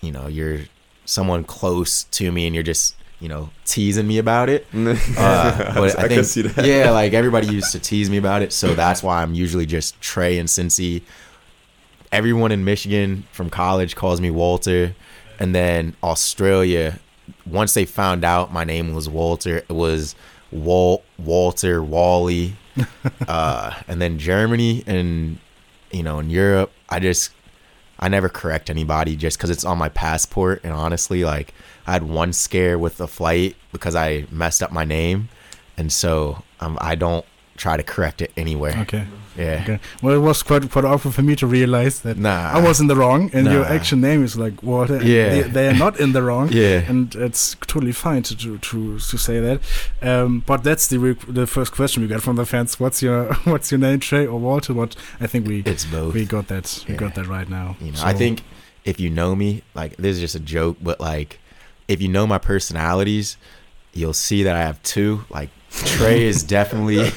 you know you're someone close to me and you're just you know teasing me about it. Uh, but I, I think, can see that. yeah, like everybody used to tease me about it, so that's why I'm usually just Trey and Cincy. Everyone in Michigan from college calls me Walter, and then Australia. Once they found out my name was Walter, it was Walt, Walter, Wally, uh, and then Germany and you know in Europe. I just I never correct anybody just because it's on my passport. And honestly, like I had one scare with the flight because I messed up my name, and so um, I don't try to correct it anywhere. okay. Yeah. Okay. Well, it was quite quite awkward for me to realize that Nah. I was in the wrong, and your actual name is like Walter. Yeah. They, they are not in the wrong. Yeah. And it's totally fine to to to, to say that. Um, but that's the re- the first question we got from the fans. What's your what's your name, Trey or Walter? What I think we It's both. we got that we Yeah. got that right now. You know, So- I think if you know me, like this is just a joke, but like if you know my personalities, you'll see that I have two. Like Trey is definitely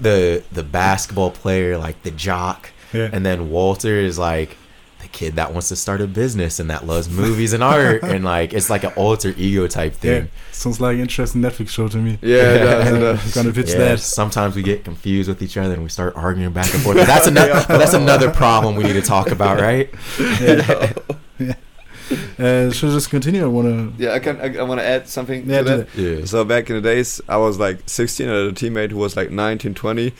the the basketball player, like the jock, Yeah. and then Walter is like the kid that wants to start a business and that loves movies and art and like it's like an alter ego type thing. Yeah, sounds like an interesting Netflix show to me. Yeah, it does, it does. Gonna pitch Yeah, that. sometimes we get confused with each other and we start arguing back and forth. But that's another but that's another problem we need to talk about, right? Uh, should I just continue? I wanna. Yeah, I can. I, I want to add something Yeah, to do that. Yeah. So back in the days, I was like 16. I had a teammate who was like 19, 20,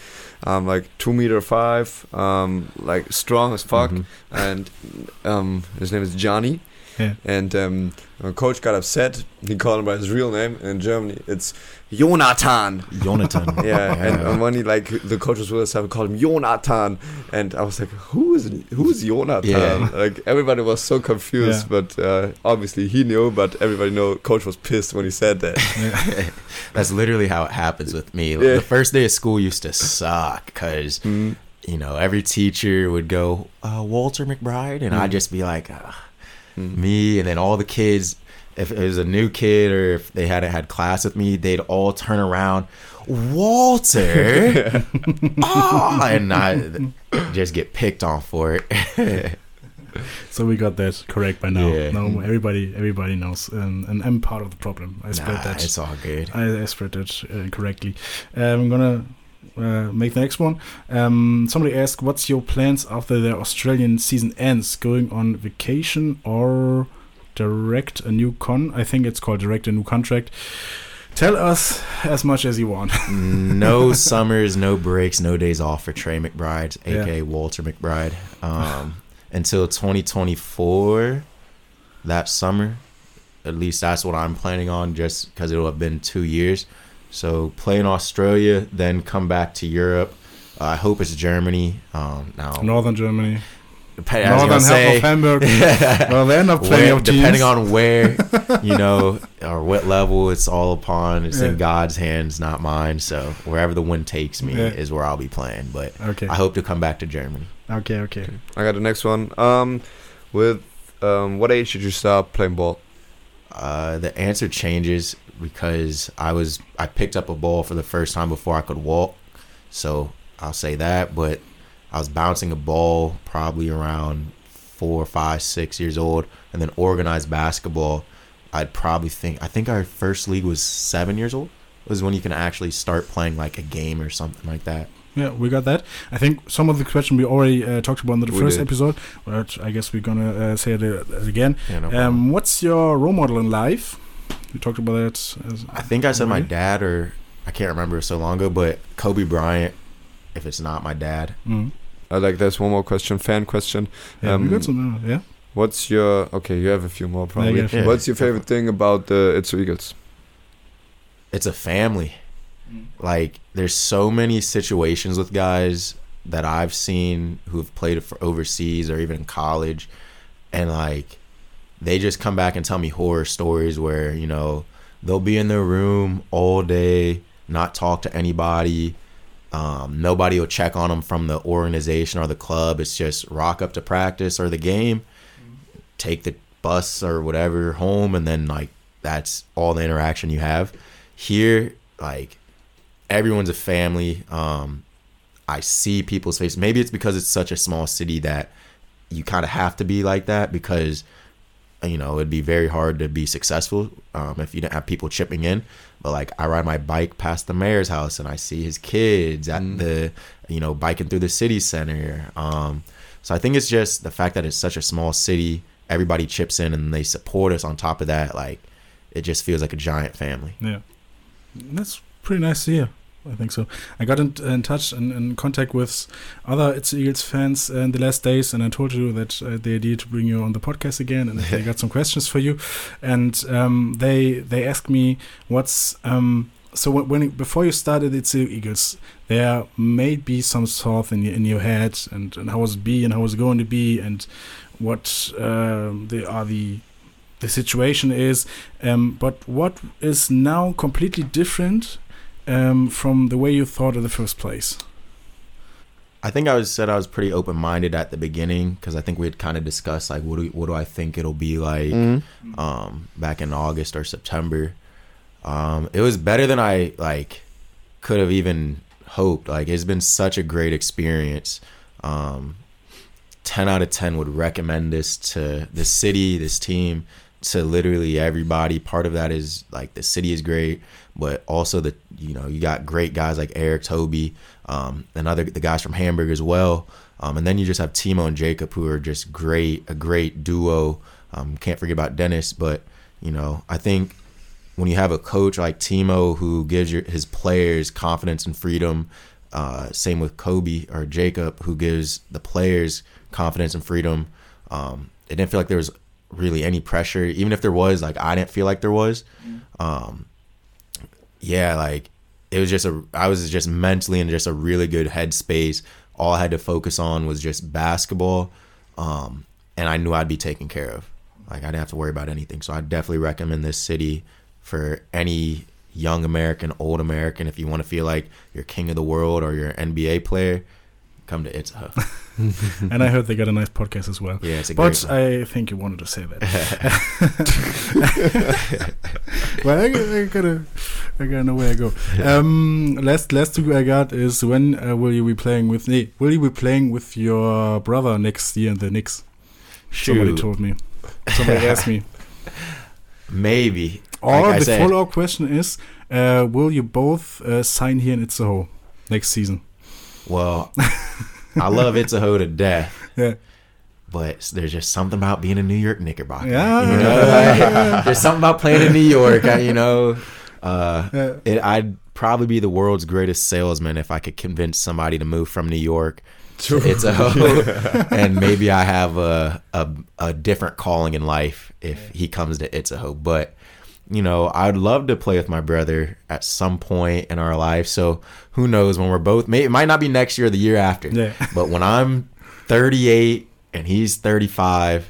um, like two meter five, um, like strong as fuck, Mhm. and um, his name is Johnny. Yeah. And um, when coach got upset, he called him by his real name. In Germany, it's Jonathan. Jonathan. Yeah, and, and when he like the coach was with us, I would call him Jonathan, and I was like, "Who is who is Jonathan?" Yeah. Like everybody was so confused, Yeah. but uh, obviously he knew. But everybody know coach was pissed when he said that. That's literally how it happens with me. Like, Yeah. The first day of school used to suck because Mm. you know every teacher would go uh, Walter McBride, and I'd Mm. just be like "Ugh, Mm. me, and then all the kids. If it was a new kid or if they hadn't had class with me, they'd all turn around, Walter, oh, and I just get picked on for it. So we got that correct by now. Yeah. No, everybody, everybody knows, and, and I'm part of the problem. I spread Nah, that. it's all good. I, I spread that uh, correctly. Um, I'm gonna uh, make the next one. Um, somebody asked, "What's your plans after the Australian season ends? Going on vacation or direct a new con? I think it's called direct a new contract. Tell us as much as you want. no summers, no breaks, no days off for Trey McBride, Yeah. aka Walter McBride, um, until 2024. That summer, at least that's what I'm planning on, just because it'll have been two years. So play in Australia, then come back to Europe. Uh, I hope it's Germany. Um, now, Northern Germany, dep- I was northern half say, of Hamburg. well, there are not plenty where- of teams. depending on where you know or what level it's all upon it's Yeah. in god's hands not mine so wherever the wind takes me Yeah. is where i'll be playing but Okay, i hope to come back to germany okay, okay. I got the next one. Um, with um, what age did you stop playing ball? uh, the answer changes because i was i picked up a ball for the first time before i could walk so i'll say that but i was bouncing a ball probably around four five six years old and then organized basketball i'd probably think i think our first league was seven years old was when you can actually start playing like a game or something like that Yeah, we got that. I think some of the question we already uh, talked about in the We first did. episode, but I guess we're gonna uh, say it uh, again. yeah, no. Um, what's your role model in life? We talked about that. As, i think i said my already. dad or i can't remember so long ago but kobe bryant if it's not my dad Mm. I like there's one more question, fan question. Yeah, we Um, got some. Uh, yeah. What's your okay? You have a few more probably. get a few. What's your favorite thing about the It's Eagles? it's a family. Like there's so many situations with guys that I've seen who've played for overseas or even in college and like they just come back and tell me horror stories where, you know, they'll be in their room all day, not talk to anybody. Um, nobody will check on them from the organization or the club. It's just rock up to practice or the game, take the bus or whatever home, and then like that's all the interaction you have. Here, like everyone's a family. Um, I see people's faces. Maybe it's because it's such a small city that you kind of have to be like that because you know it'd be very hard to be successful um, if you didn't have people chipping in. But like I ride my bike past the mayor's house and I see his kids at Mm. the you know biking through the city center. Um, so I think it's just the fact that it's such a small city. Everybody chips in and they support us. On top of that, like it just feels like a giant family. Yeah, that's pretty nice to hear. I think so. I got in, in touch and in contact with other It's Eagles fans in the last days, and I told you that uh, the idea to bring you on the podcast again, and they got some questions for you, and um, they they asked me what's um, so when, when before you started It's Eagles, there may be some thought in your, in your head, and, and how was it be, and how was it going to be, and what the are the the situation is. Um, but what is now completely different um, from the way you thought in the first place? I think I was said I was pretty open minded at the beginning because I think we had kind of discussed like what do what do I think it'll be like Mm-hmm. um, back in August or September. Um, it was better than I like could have even hoped. Like it's been such a great experience um, 10 out of 10 would recommend this to the city, this team, to literally everybody. Part of that is like the city is great, but also the you know you got great guys like Erik Toby, um, and other the guys from Hamburg as well. Um, and then you just have Timo and Jacob who are just great, a great duo. Um, can't forget about Dennis, but you know I think when you have a coach like Timo who gives your, his players confidence and freedom, uh, same with Kobe or Jacob who gives the players confidence and freedom. Um, it didn't feel like there was really any pressure. Even if there was, like I didn't feel like there was. Um, yeah, like it was just a I was just mentally in just a really good headspace. All I had to focus on was just basketball, um, and I knew I'd be taken care of. Like I didn't have to worry about anything. So I definitely recommend this city for any young American, old American. If you want to feel like you're king of the world or you're an NBA player, come to Itzehoe. and I heard they got a nice podcast as well. Yeah, it's a But. I think you wanted to say that. well, I, I gotta, I gotta know where I go. Um, last, last two I got is when uh, will you be playing with? Nee, will you be playing with your brother next year in the Knicks? Somebody told me. Somebody asked me. Maybe. Or Like the said- follow-up question is, uh, will you both uh, sign here in Itzehoe next season? Well, I love Itzehoe to death. Yeah. But there's just something about being a New York Knickerbocker. Yeah. you know? Like, there's something about playing in New York. You know, uh, Yeah. it, I'd probably be the world's greatest salesman if I could convince somebody to move from New York to Itzehoe, and maybe I have a, a a different calling in life if he comes to Itzehoe. But you know, I'd love to play with my brother at some point in our life. So who knows when we're both? May, it might not be next year or the year after. Yeah. But when I'm 38 and he's 35,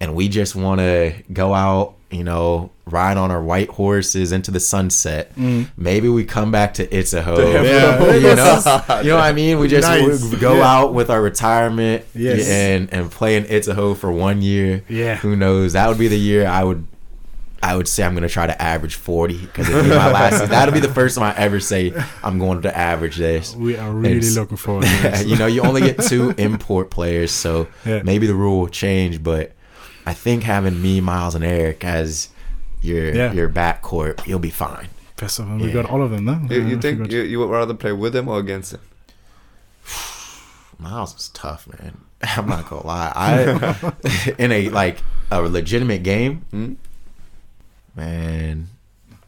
and we just want to go out, you know, ride on our white horses into the sunset. Mm. Maybe we come back to Itzehoe. Yeah. you know, you know what I mean. We just Nice. we go Yeah. out with our retirement Yes. and and play in Itzehoe for one year. Yeah. Who knows? That would be the year I would. I would say I'm gonna try to average 40 because it'd be my last. That'll be the first time I ever say I'm going to average this. We are really It's- looking forward to this. you know, you only get two import players, so Yeah. maybe the rule will change. But I think having me, Miles, and Erik as your Yeah. your backcourt, you'll be fine. Best of them. We Yeah. got all of them, Though. You, Uh, you think you, you would rather play with him or against him? Miles is tough, man. I'm not gonna lie. I in a like a legitimate game, Hmm? Man.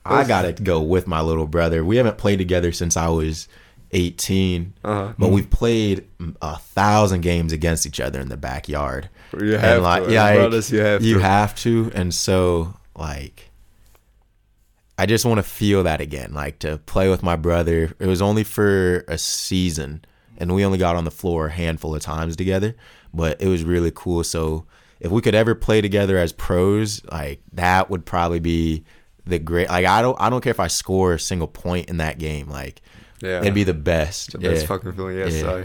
I gotta go with my little brother. We haven't played together since I was 18, Uh-huh. but we've played a thousand games against each other in the backyard. You have like, to. yeah, like, you have you to. have to, and so like, I just want to feel that again, like to play with my brother. It was only for a season, and we only got on the floor a handful of times together, but it was really cool. So if we could ever play together as pros, like that would probably be the great. Like I don't, I don't care if I score a single point in that game. Like yeah. it'd be the best. the best Yeah. fucking feeling. Yes, Yeah.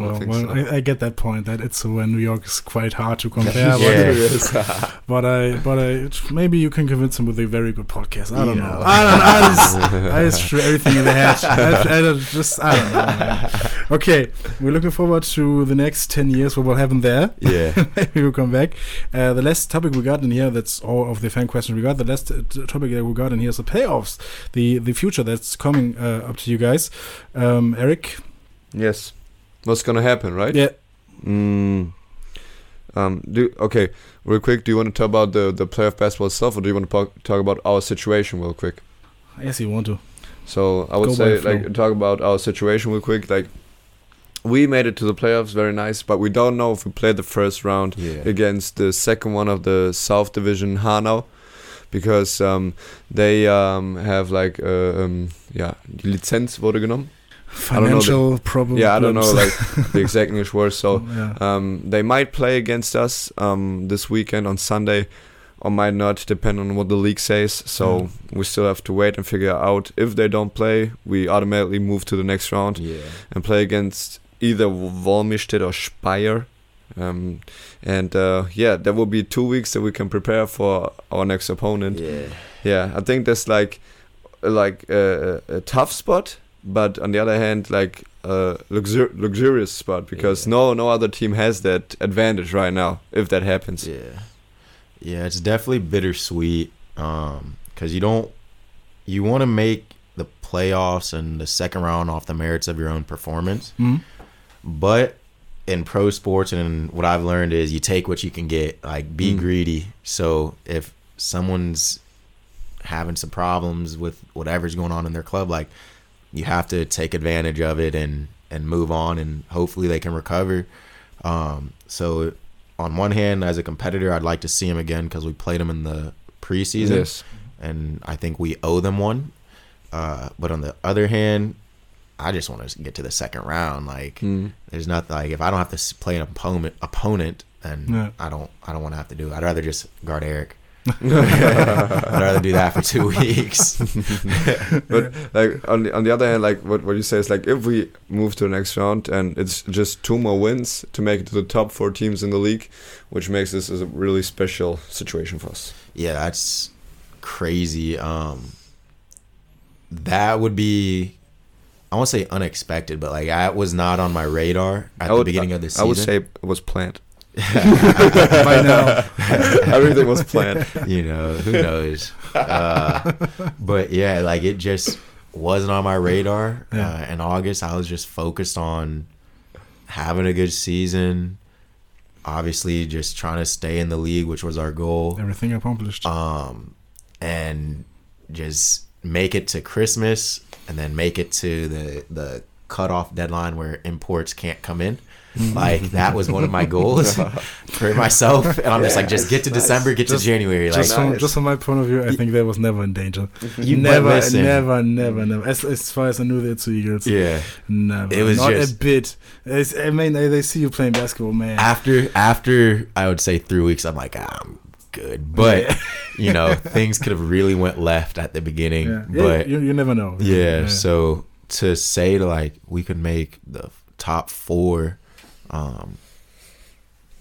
I. I don't Well, think well, so. I, I get that point that it's uh, when New York is quite hard to compare. Yeah. But, but I, but I, maybe you can convince him with a very good podcast. I don't You know. know. I don't. I just, I just threw everything in the hat. I, I don't- just, I don't know. man. Okay, we're looking forward to the next ten years. What will happen there? Yeah. maybe we'll come back. Uh, the last topic we got in here, that's all of the fan questions we got. The last uh, topic that we got in here is the payoffs, the the future that's coming uh, up to you guys. Um, Erik, yes. What's gonna happen, right? yeah, Mm. Um. Do okay. Real quick. Do you want to talk about the the playoff basketball stuff, or do you want to talk, talk about our situation real quick? Yes, you want to. So I would Go say the flow. like talk about our situation real quick. Like we made it to the playoffs, very nice, but we don't know if we played the first round Yeah. against the second one of the South Division Hanau because um, they um, have like uh, um, yeah die Lizenz wurde genommen. The- Financial problems. Yeah, I don't know like the exact English word. So yeah. um, they might play against us um, this weekend on Sunday, or might not, depend on what the league says. So Mm. we still have to wait and figure out if they don't play, we automatically move to the next round Yeah. and play against either Wolmirstedt or Speyer. Um, and uh, yeah, there will be two weeks that we can prepare for our next opponent. Yeah. Yeah, I think that's like like a a tough spot but on the other hand, like a luxur- luxurious spot because Yeah. no no other team has that advantage right now. If that happens, Yeah, yeah, it's definitely bittersweet. Um, because you don't, you want to make the playoffs and the second round off the merits of your own performance, Mhm. but in pro sports and what I've learned is you take what you can get. Like, be Mm. greedy. So if someone's having some problems with whatever's going on in their club, like you have to take advantage of it and and move on, and hopefully they can recover. Um, so on one hand, as a competitor, I'd like to see him again because we played him in the preseason, yes, and I think we owe them one. Uh, but on the other hand, I just want to get to the second round. Like, Mm. there's not like if I don't have to play an opponent, opponent, then Yeah. I don't, I don't want to have to do. it. I'd rather just guard Erik. I'd rather do that for two weeks. but like on the on the other hand, like what what you say is like if we move to the next round and it's just two more wins to make it to the top four teams in the league, which makes this a really special situation for us. yeah, that's crazy. Um, that would be, I won't say unexpected, but like that was not on my radar at the beginning of the I would say it was planned. By now. Everything was planned. you know, who knows? Uh, but yeah, like it just wasn't on my radar. Yeah. Uh, in August, I was just focused on having a good season. Obviously, just trying to stay in the league, which was our goal. Everything accomplished. Um, and just make it to Christmas, and then make it to the the cutoff deadline where imports can't come in. Mm-hmm. Like that was one of my goals for myself, and I'm just like, just get to December, get Just- to January. Like, just from nice. just from my point of view, I think that was never in danger. Mm-hmm. You- never, listen. never, never, mm. never. As, as far as I knew, the two Eagles. yeah. Never. It was not just- a bit. It's, I mean, they, they see you playing basketball, man. After after I would say three weeks, I'm like, ah, I'm good, but you know, things could have really went left at the beginning. yeah. Yeah, But you, you never know. yeah, so to say to like we could make the top four um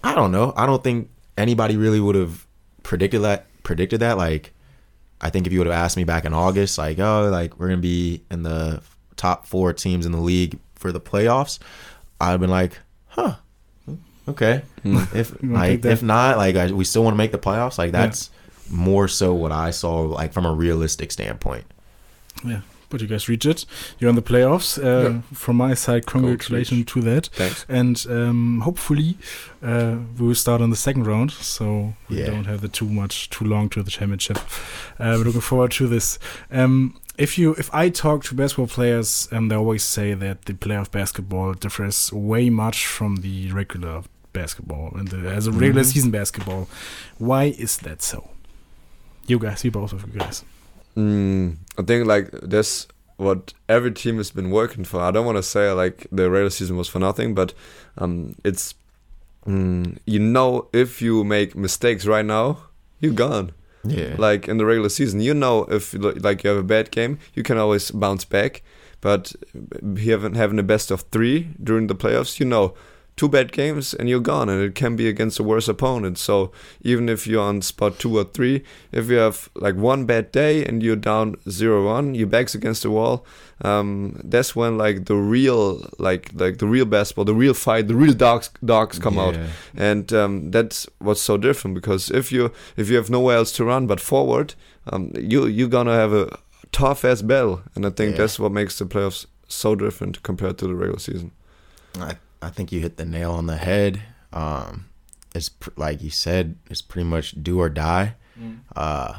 i don't know. I don't think anybody really would have predicted that predicted that. Like i think if you would have asked me back in august like oh like we're gonna be in the top four teams in the league for the playoffs i'd have been like huh okay. If like if not like I, we still want to make the playoffs like that's more so what i saw like from a realistic standpoint. Yeah, but you guys reach it. You're in the playoffs. Uh, Yeah. From my side, congratulations to that. Thanks. And um, hopefully, uh, we will start on the second round, so we Yeah. don't have the too much too long to the championship. Uh, we're looking forward to this. Um, if you, if I talk to basketball players, um, they always say that the playoff basketball differs way much from the regular basketball and the, as a regular Mhm. season basketball. Why is that so? You guys, you both of you guys. Mm, I think like that's what every team has been working for. I don't want to say like the regular season was for nothing, but um, it's mm, you know if you make mistakes right now, you're gone. yeah Like in the regular season, you know if like you have a bad game, you can always bounce back. But having having a best of three during the playoffs, you know, two bad games and you're gone, and it can be against a worse opponent. So even if you're on spot two or three, if you have like one bad day and you're down zero one, your back's against the wall. Um, that's when like the real like like the real basketball, the real fight, the real dogs dogs come out and um, that's what's so different because if you if you have nowhere else to run but forward, um, you you're gonna have a tough ass battle, and I think Yeah. that's what makes the playoffs so different compared to the regular season. I, I think you hit the nail on the head. Um, it's pr- like you said, it's pretty much do or die. Uh,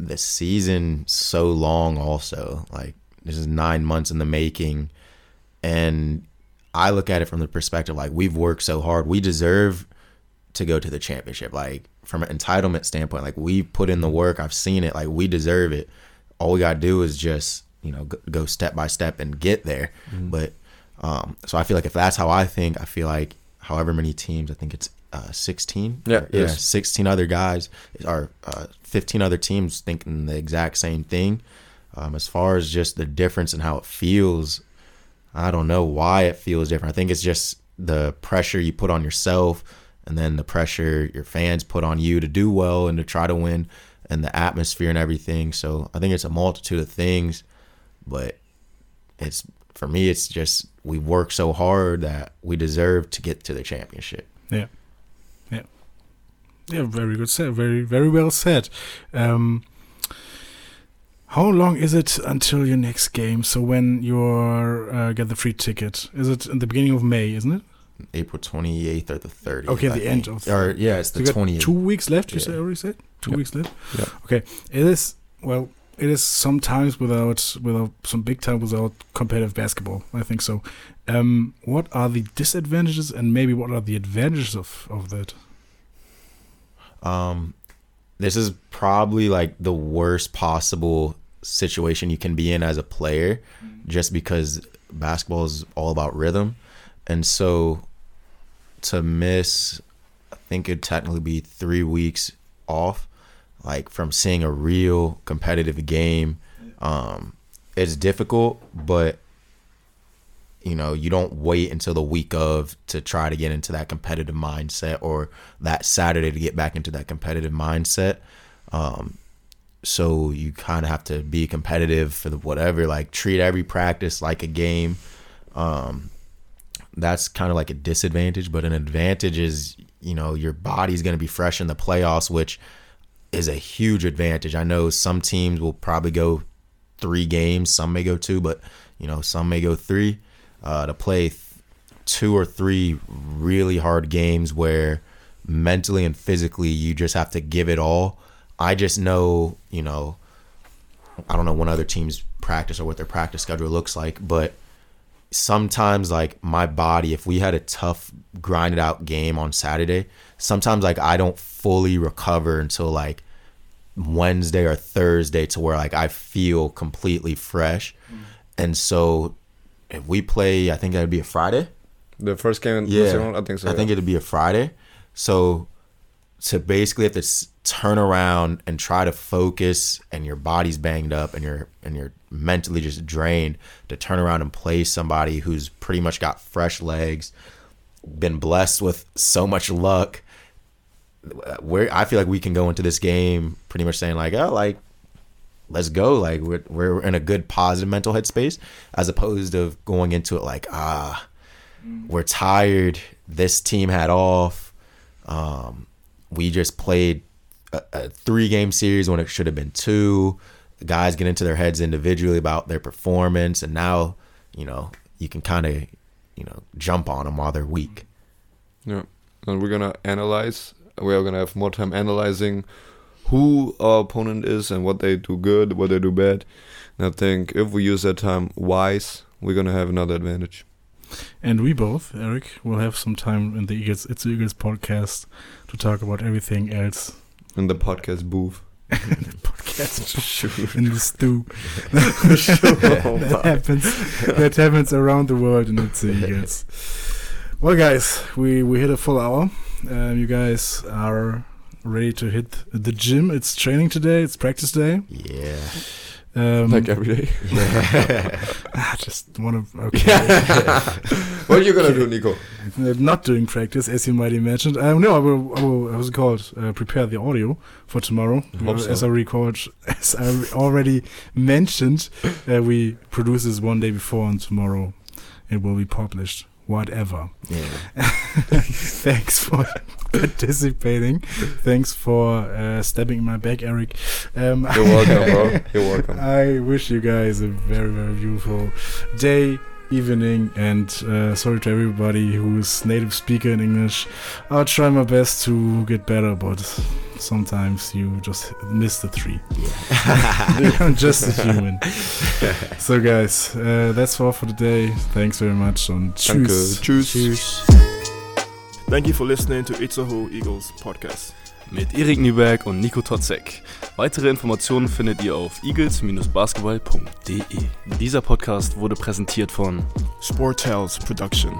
the season so long. Also, like this is nine months in the making, and I look at it from the perspective like we've worked so hard. We deserve to go to the championship. Like from an entitlement standpoint, like we put in the work. I've seen it. Like we deserve it. All we gotta do is just you know go, go step by step and get there. But um, so I feel like if that's how I think, I feel like however many teams, I think it's uh, 16. Yeah, yeah, 16 other guys or uh, 15 other teams thinking the exact same thing. Um, as far as just the difference in how it feels, I don't know why it feels different. I think it's just the pressure you put on yourself and then the pressure your fans put on you to do well and to try to win and the atmosphere and everything. So I think it's a multitude of things, but it's for me. It's just we work so hard that we deserve to get to the championship. Yeah, yeah, yeah. Very good said. Very very well said. Um, how long is it until your next game? So when you uh, get the free ticket, is it in the beginning of May? Isn't it? April twenty eighth or the thirtieth. Okay, the end of. Or yeah, it's the twenty. Two weeks left. You Yeah. say already said two Yeah. weeks left. Yeah. Okay, it is well. It is sometimes without without some big time without competitive basketball. I think so. Um, what are the disadvantages and maybe what are the advantages of of that? Um, this is probably like the worst possible situation you can be in as a player, just because basketball is all about rhythm, and so to miss, I think it'd technically be three weeks off, like from seeing a real competitive game. Um, it's difficult, but you know you don't wait until the week of to try to get into that competitive mindset or that saturday to get back into that competitive mindset um, so you kind of have to be competitive for the whatever like treat every practice like a game um, that's kind of like a disadvantage but an advantage is you know your body's going to be fresh in the playoffs which is a huge advantage i know some teams will probably go three games some may go two but you know some may go three uh, to play th- two or three really hard games where mentally and physically you just have to give it all. I just know, you know, I don't know when other teams practice or what their practice schedule looks like, but sometimes like my body, if we had a tough grinded out game on Saturday, sometimes like I don't fully recover until like Wednesday or Thursday to where like I feel completely fresh. Mm. And so if we play, I think that'd be a Friday. The first game Yeah, I think so. I think it'd be a Friday. So to basically have to turn around and try to focus, and your body's banged up, and you're and you're mentally just drained to turn around and play somebody who's pretty much got fresh legs, been blessed with so much luck. Where I feel like we can go into this game pretty much saying like, oh, like let's go. Like we're we're in a good positive mental headspace, as opposed to going into it like ah, we're tired. This team had off. Um, we just played a, a three game series when it should have been two. Guys get into their heads individually about their performance, and now you know you can kind of you know jump on them while they're weak. Yeah, and we're gonna analyze. We are gonna have more time analyzing who our opponent is and what they do good, what they do bad. And I think if we use that time wise, we're gonna have another advantage. And we both, Erik, will have some time in the Eagles It's the Eagles podcast to talk about everything else In the podcast booth. in the podcast booth in the stew. that happens. That happens around the world in It's the Eagles. Well, guys, we we hit a full hour. Um, you guys are ready to hit the gym. It's training today. It's practice day. Yeah. Um, like every day. I just want to. Okay. what are you gonna do, Nico? Uh, not doing practice, as you might imagine. Um, no, I will, I will. What's it called? Uh, prepare the audio for tomorrow. Hope Uh, so. As I record, as I already mentioned, uh, we produce this one day before, and tomorrow it will be published. Whatever. yeah. Thanks for participating. Thanks for uh, stabbing in my back, Erik. Um, You're welcome, bro. You're welcome. I wish you guys a very, very beautiful day, evening, and uh, sorry to everybody who's native speaker in English. I'll try my best to get better, but sometimes you just miss the three. I'm just a human. so, guys, uh, that's all for today. Thanks very much and Danke. tschüss. Tschüss. Thank you for listening to Itzehoe Eagles Podcast. Mit Erik Nüberg und Nico Totzek. Weitere Informationen findet ihr auf eagles-basketball.de. Dieser Podcast wurde präsentiert von Sport Tales Production.